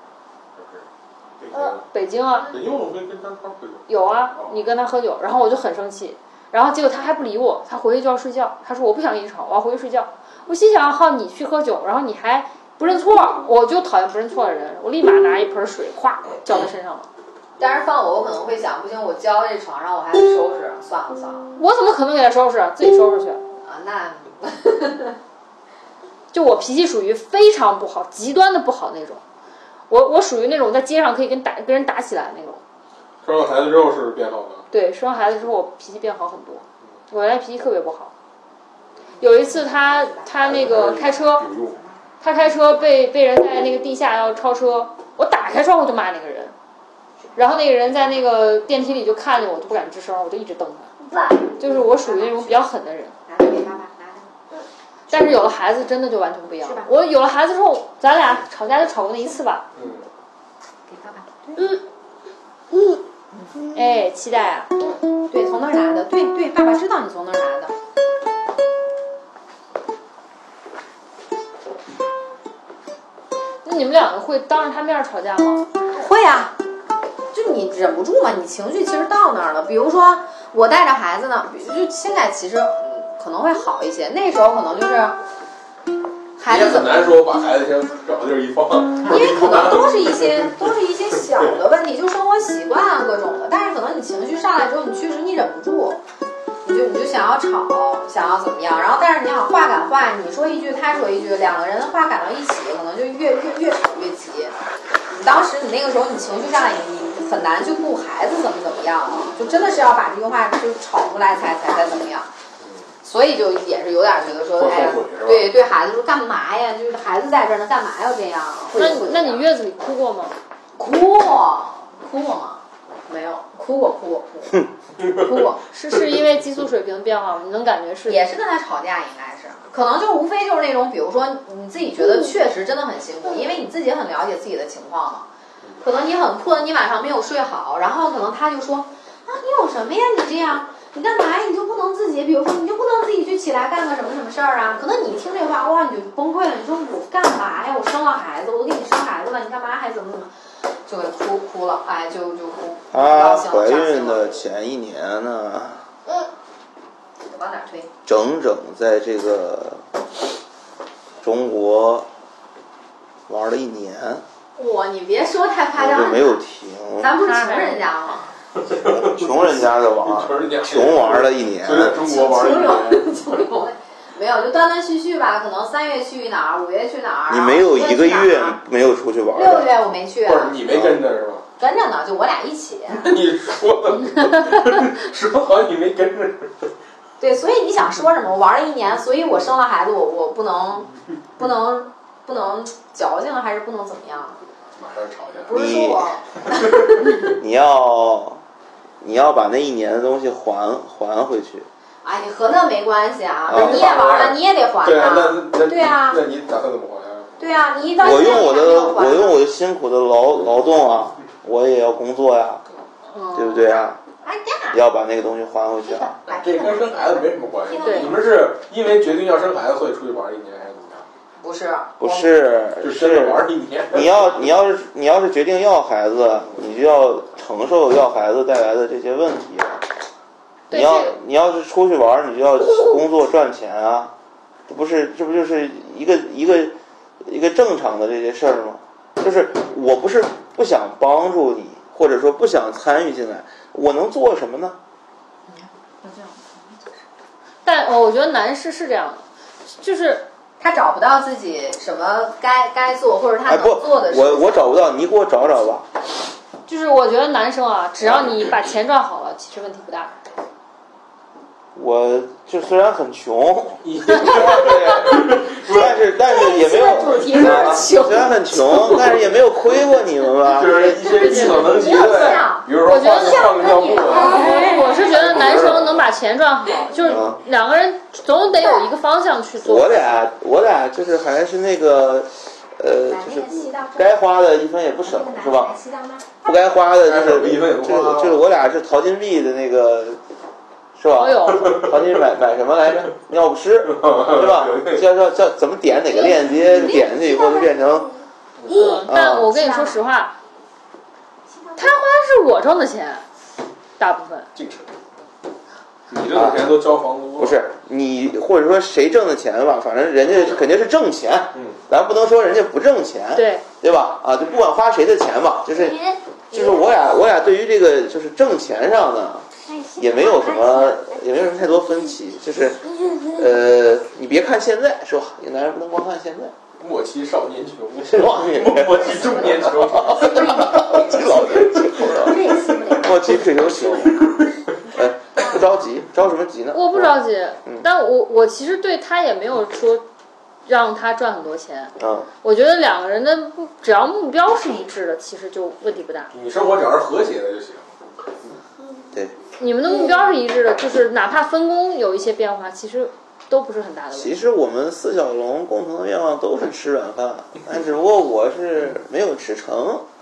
呃，北京啊。北京我跟跟张川喝酒。有啊，你跟他喝酒，然后我就很生气。然后结果他还不理我，他回去就要睡觉。他说我不想跟你吵，我要回去睡觉。我心想，好，你去喝酒，然后你还不认错，我就讨厌不认错的人。我立马拿一盆水，咵浇他身上了。但是放我，我可能会想，不行，我浇在这床上，我还得收拾，算了算了。我怎么可能给他收拾？自己收拾去。啊，那 [laughs] [laughs] 就我脾气属于非常不好、极端的不好那种。我我属于那种在街上可以跟打跟人打起来那种。生了孩子之后是变好的。对，生完孩子之后我脾气变好很多，我原来脾气特别不好。有一次他他那个开车，他开车被被人在那个地下要超车，我打开窗户就骂那个人，然后那个人在那个电梯里就看见我，就不敢吱声，我就一直瞪他。就是我属于那种比较狠的人。但是有了孩子，真的就完全不一样。我有了孩子之后，咱俩吵架就吵过那一次吧。嗯。给爸爸。嗯。嗯。哎，期待啊！对，从那儿拿的。对对，爸爸知道你从那儿拿的。那你们两个会当着他面吵架吗？会啊，就你忍不住嘛，你情绪其实到那儿了。比如说我带着孩子呢，就现在其实嗯可能会好一些，那时候可能就是孩也子很难说把孩子先找地儿一放，因为可能都是一些都是一些小的问题，就生活习惯啊各种的。但是可能你情绪上来之后，你确实你忍不住，你就你就想要吵，想要怎么样。然后但是你想话赶话，你说一句他说一句，两个人的话赶到一起，可能就越越越吵越急。你当时你那个时候你情绪上来，你你很难去顾孩子怎么怎么样了，就真的是要把这句话就吵出来才才才怎么样。所以就也是有点觉得说，会哎对对孩子说干嘛呀？就是孩子在这儿呢，干嘛要这样？会那你那你月子里哭过吗？哭过，哭过吗？没有，哭过，哭过，哭过，哭过，是是因为激素水平变化吗？你能感觉是？也是跟他吵架，应该是，可能就无非就是那种，比如说你自己觉得确实真的很辛苦，因为你自己很了解自己的情况嘛，可能你很困，你晚上没有睡好，然后可能他就说啊，你有什么呀？你这样，你干嘛呀？你自己，比如说你就不能自己去起来干个什么什么事儿啊？可能你一听这话，哇，你就崩溃了，你说我干嘛呀？我生了孩子，我都给你生孩子了，你干嘛还怎么怎么？就给哭哭了，哎，就就哭。她怀孕的前一年呢，嗯往哪推？整整在这个中国玩了一年，哇，你别说太夸张了，就没有停，咱不是穷人家吗？[laughs] 穷人家的玩，穷人家穷玩了一年。所以在中国玩一穷年，穷游，没有，就断断续续吧。可能三月去哪儿，五月去哪儿。你没有一个月没有出去玩的，六月我没去不是啊，你没跟着是吧？跟着呢，就我俩一起。[laughs] 你说的，说好你没跟着，对，所以你想说什么？我玩了一年，所以我生了孩子，我我不能，不能，不能矫情，还是不能怎么样？马上吵架。不是说我，[laughs] 你要你要把那一年的东西还还回去。哎，你和那没关系啊啊，你也玩了，你也得还对啊，那。那对啊那你打算怎么还啊？对啊，你一到我用我的我用我的辛苦的劳劳动啊，我也要工作呀，对不对啊？哎呀，要把那个东西还回去啊。来这跟生孩子没什么关系。对你们是因为决定要生孩子，所以出去玩一年？不是，不是，就是跟着玩一年。你要你要是你要是决定要孩子，你就要承受要孩子带来的这些问题。你要你要是出去玩，你就要工作赚钱啊，这不是这不就是一个一个一个正常的这些事儿吗？就是我不是不想帮助你，或者说不想参与进来，我能做什么呢？但呃我觉得男士是这样的，就是他找不到自己什么该该做或者他能做的事我我找不到，你给我找找吧。就是我觉得男生啊，只要你把钱赚好了，其实问题不大。我就虽然很穷，你 [laughs] 但是但是也没有虽然很穷，但是也没有亏过你们吧？就是一些力所能及的，比如说我觉得换换个尿布啊，我是觉得男生能把钱赚好，就是两个人总得有一个方向去做。我俩我俩就是还是那个，呃，就是该花的一分也不省，是吧？不该花的就是一分就是就是我俩是淘金币的那个，是吧好？友，淘金币买买什么来着？尿不湿，[laughs] 是吧？叫叫叫怎么点哪个链接，点进去以后就变成嗯，但我跟你说实话，他花的是我挣的钱，大部分。进城。你挣的钱都交房租，不？是你或者说谁挣的钱吧，反正人家肯定是挣钱，嗯，咱不能说人家不挣钱，对，对吧？啊，就不管花谁的钱吧，就是就是我俩我俩对于这个就是挣钱上呢，[laughs] 也没有什么也没有什么太多分歧，[laughs] 就是呃，你别看现在是吧？一个男人不能光看现在，莫欺少年穷，是吧？莫欺中年穷。这老年穷，莫欺退休穷，哎，[laughs] 不着急，着什么急呢？我不着急嗯，但我我其实对他也没有说让他赚很多钱。嗯，我觉得两个人的目只要目标是一致的，其实就问题不大。你生活只要是和谐的就行。对。你们的目标是一致的，就是哪怕分工有一些变化，其实都不是很大的问题。其实我们四小龙共同的愿望都是吃软饭，但只不过我是没有吃成。[laughs]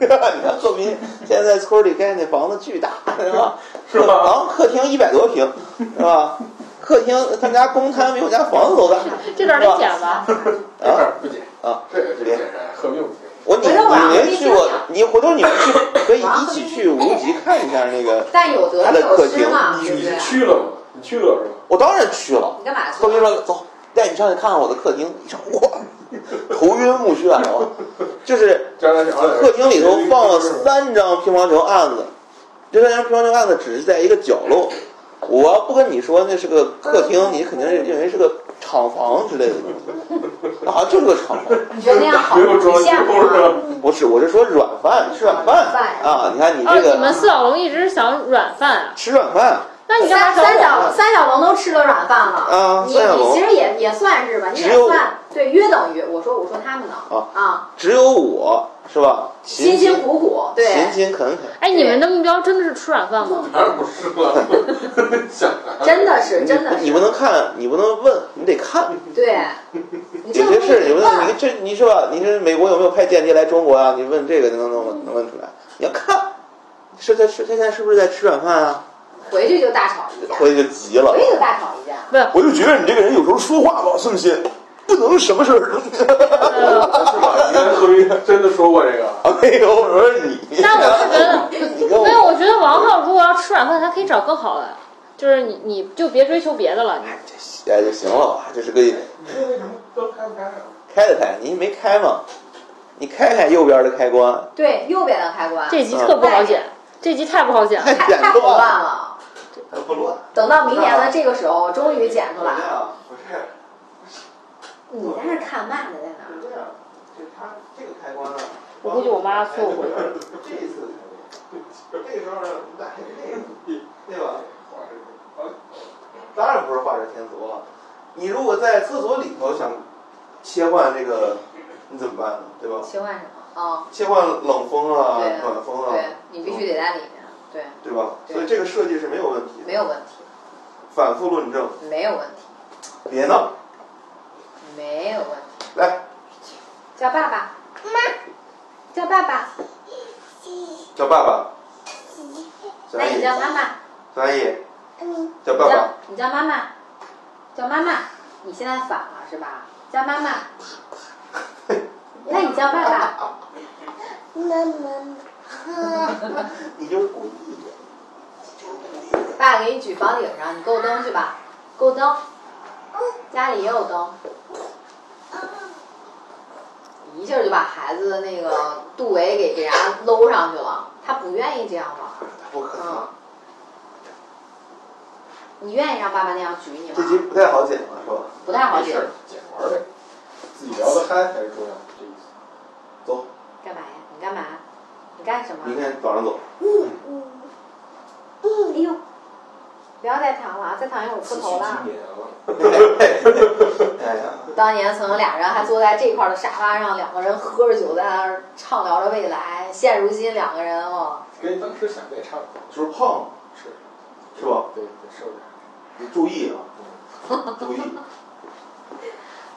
你看作品现在在村里盖那房子巨大，是吧？是吧 [laughs] 然后客厅一百多平，是吧？客厅他们家公摊比我家房子都大。这段得剪吧？[laughs] 啊不减。啊，这个这个电视合并我你你们去过你回头你们去可以一起去无极看一下那个。[laughs] 但有得他的客厅，你？去了吗？你去了是吧？我当然去了。你干嘛去高斌说：“走，带你上去看看我的客厅。”一说哇，头晕目眩啊！就是 [laughs] 客厅里头放了三张乒乓球案子，这三张乒乓球案子只是在一个角落。我要不跟你说那是个客厅，你肯定认为是个厂房之类的东西，啊，就是个厂房。你觉得那样好没有装修实现是吗？吧？不是，我是说软饭，吃软饭啊！你看你哦，这个你们四小龙一直想软饭啊？吃软饭那你干嘛三三找我呢？角三小龙都吃了软饭了啊你你其实也也算是吧，你只有也算对，约等于我说我说他们呢啊啊，只有我是吧？辛辛苦苦对，勤勤恳恳。哎，你们的目标真的是吃软饭吗？当然不是了，[laughs] 想？真的是真的是你不能看，你不能问，你得看。对，你这有些事你问，问你这你是吧？你说美国有没有派间谍来中国啊？你问这个能能能能问出来？你要看，是在吃现在是不是在吃软饭啊？回去就大吵一架，回去就急了回。去就大吵一架。不是，我就觉得你这个人有时候说话吧，宋鑫，不能什么事儿都。呃，是吧？你跟何冰真的说过这个？啊，没有，我说你。但我是觉得，没有，我觉得王浩如果要吃软饭，他可以找更好的，就是你你就别追求别的了。你哎就行了吧，这是个这为什么都开不开啊？开的开，你没开吗？你开开右边的开关，对，右边的开关这集特不好剪，这集太不好剪了。太简太太胡乱乱，了。还不乱。等到明年的这个时候，终于剪出来了。你在那看慢的在哪儿？这样，就它这个开关呢，我估计我妈错过了。这一次，这个时候呢，我们打开这个，对吧？当然不是画蛇添足了。你如果在厕所里头想切换这个，你怎么办呢？对吧？切换什么？啊，切换冷风啊，暖风啊，对你必须得在里面，对，对吧？所以这个设计是没有问题的。没有问题，反复论证，没有问题，别闹，没有问题。来叫爸爸，妈，叫爸爸，叫爸爸。小那你，叫妈妈，小阿姨，叫爸爸。你叫妈妈，叫妈妈。你现在反了是吧？叫妈妈。[laughs] 那你叫爸爸。妈妈你就是故意的。爸给你举房顶上，你够灯去吧？够灯，家里也有灯。一下就把孩子的那个肚围给给人家搂上去了，他不愿意这样玩儿。不可能嗯，，你愿意让爸爸那样举你这集吗？不太好剪了，是吧？不太好解没事。儿，捡玩呗，自己聊得嗨才是重要，这意思。走，干嘛呀？你干嘛？你干什么？明天早上走。哎呦，不要再躺了啊！再躺一会儿秃头了当年曾有俩人还坐在这块儿的沙发上，两个人喝着酒在那儿畅聊着未来。现如今两个人哦，跟当时想的也差不多。就是胖，是，是吧？对，得瘦点儿，你注意啊，注意。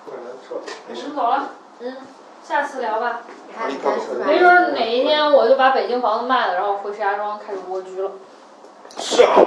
不然难受。没事我们。走了，嗯，下次聊吧。你看你看说出来没准儿哪一天我就把北京房子卖了，然后回石家庄开始蜗居了。是啊。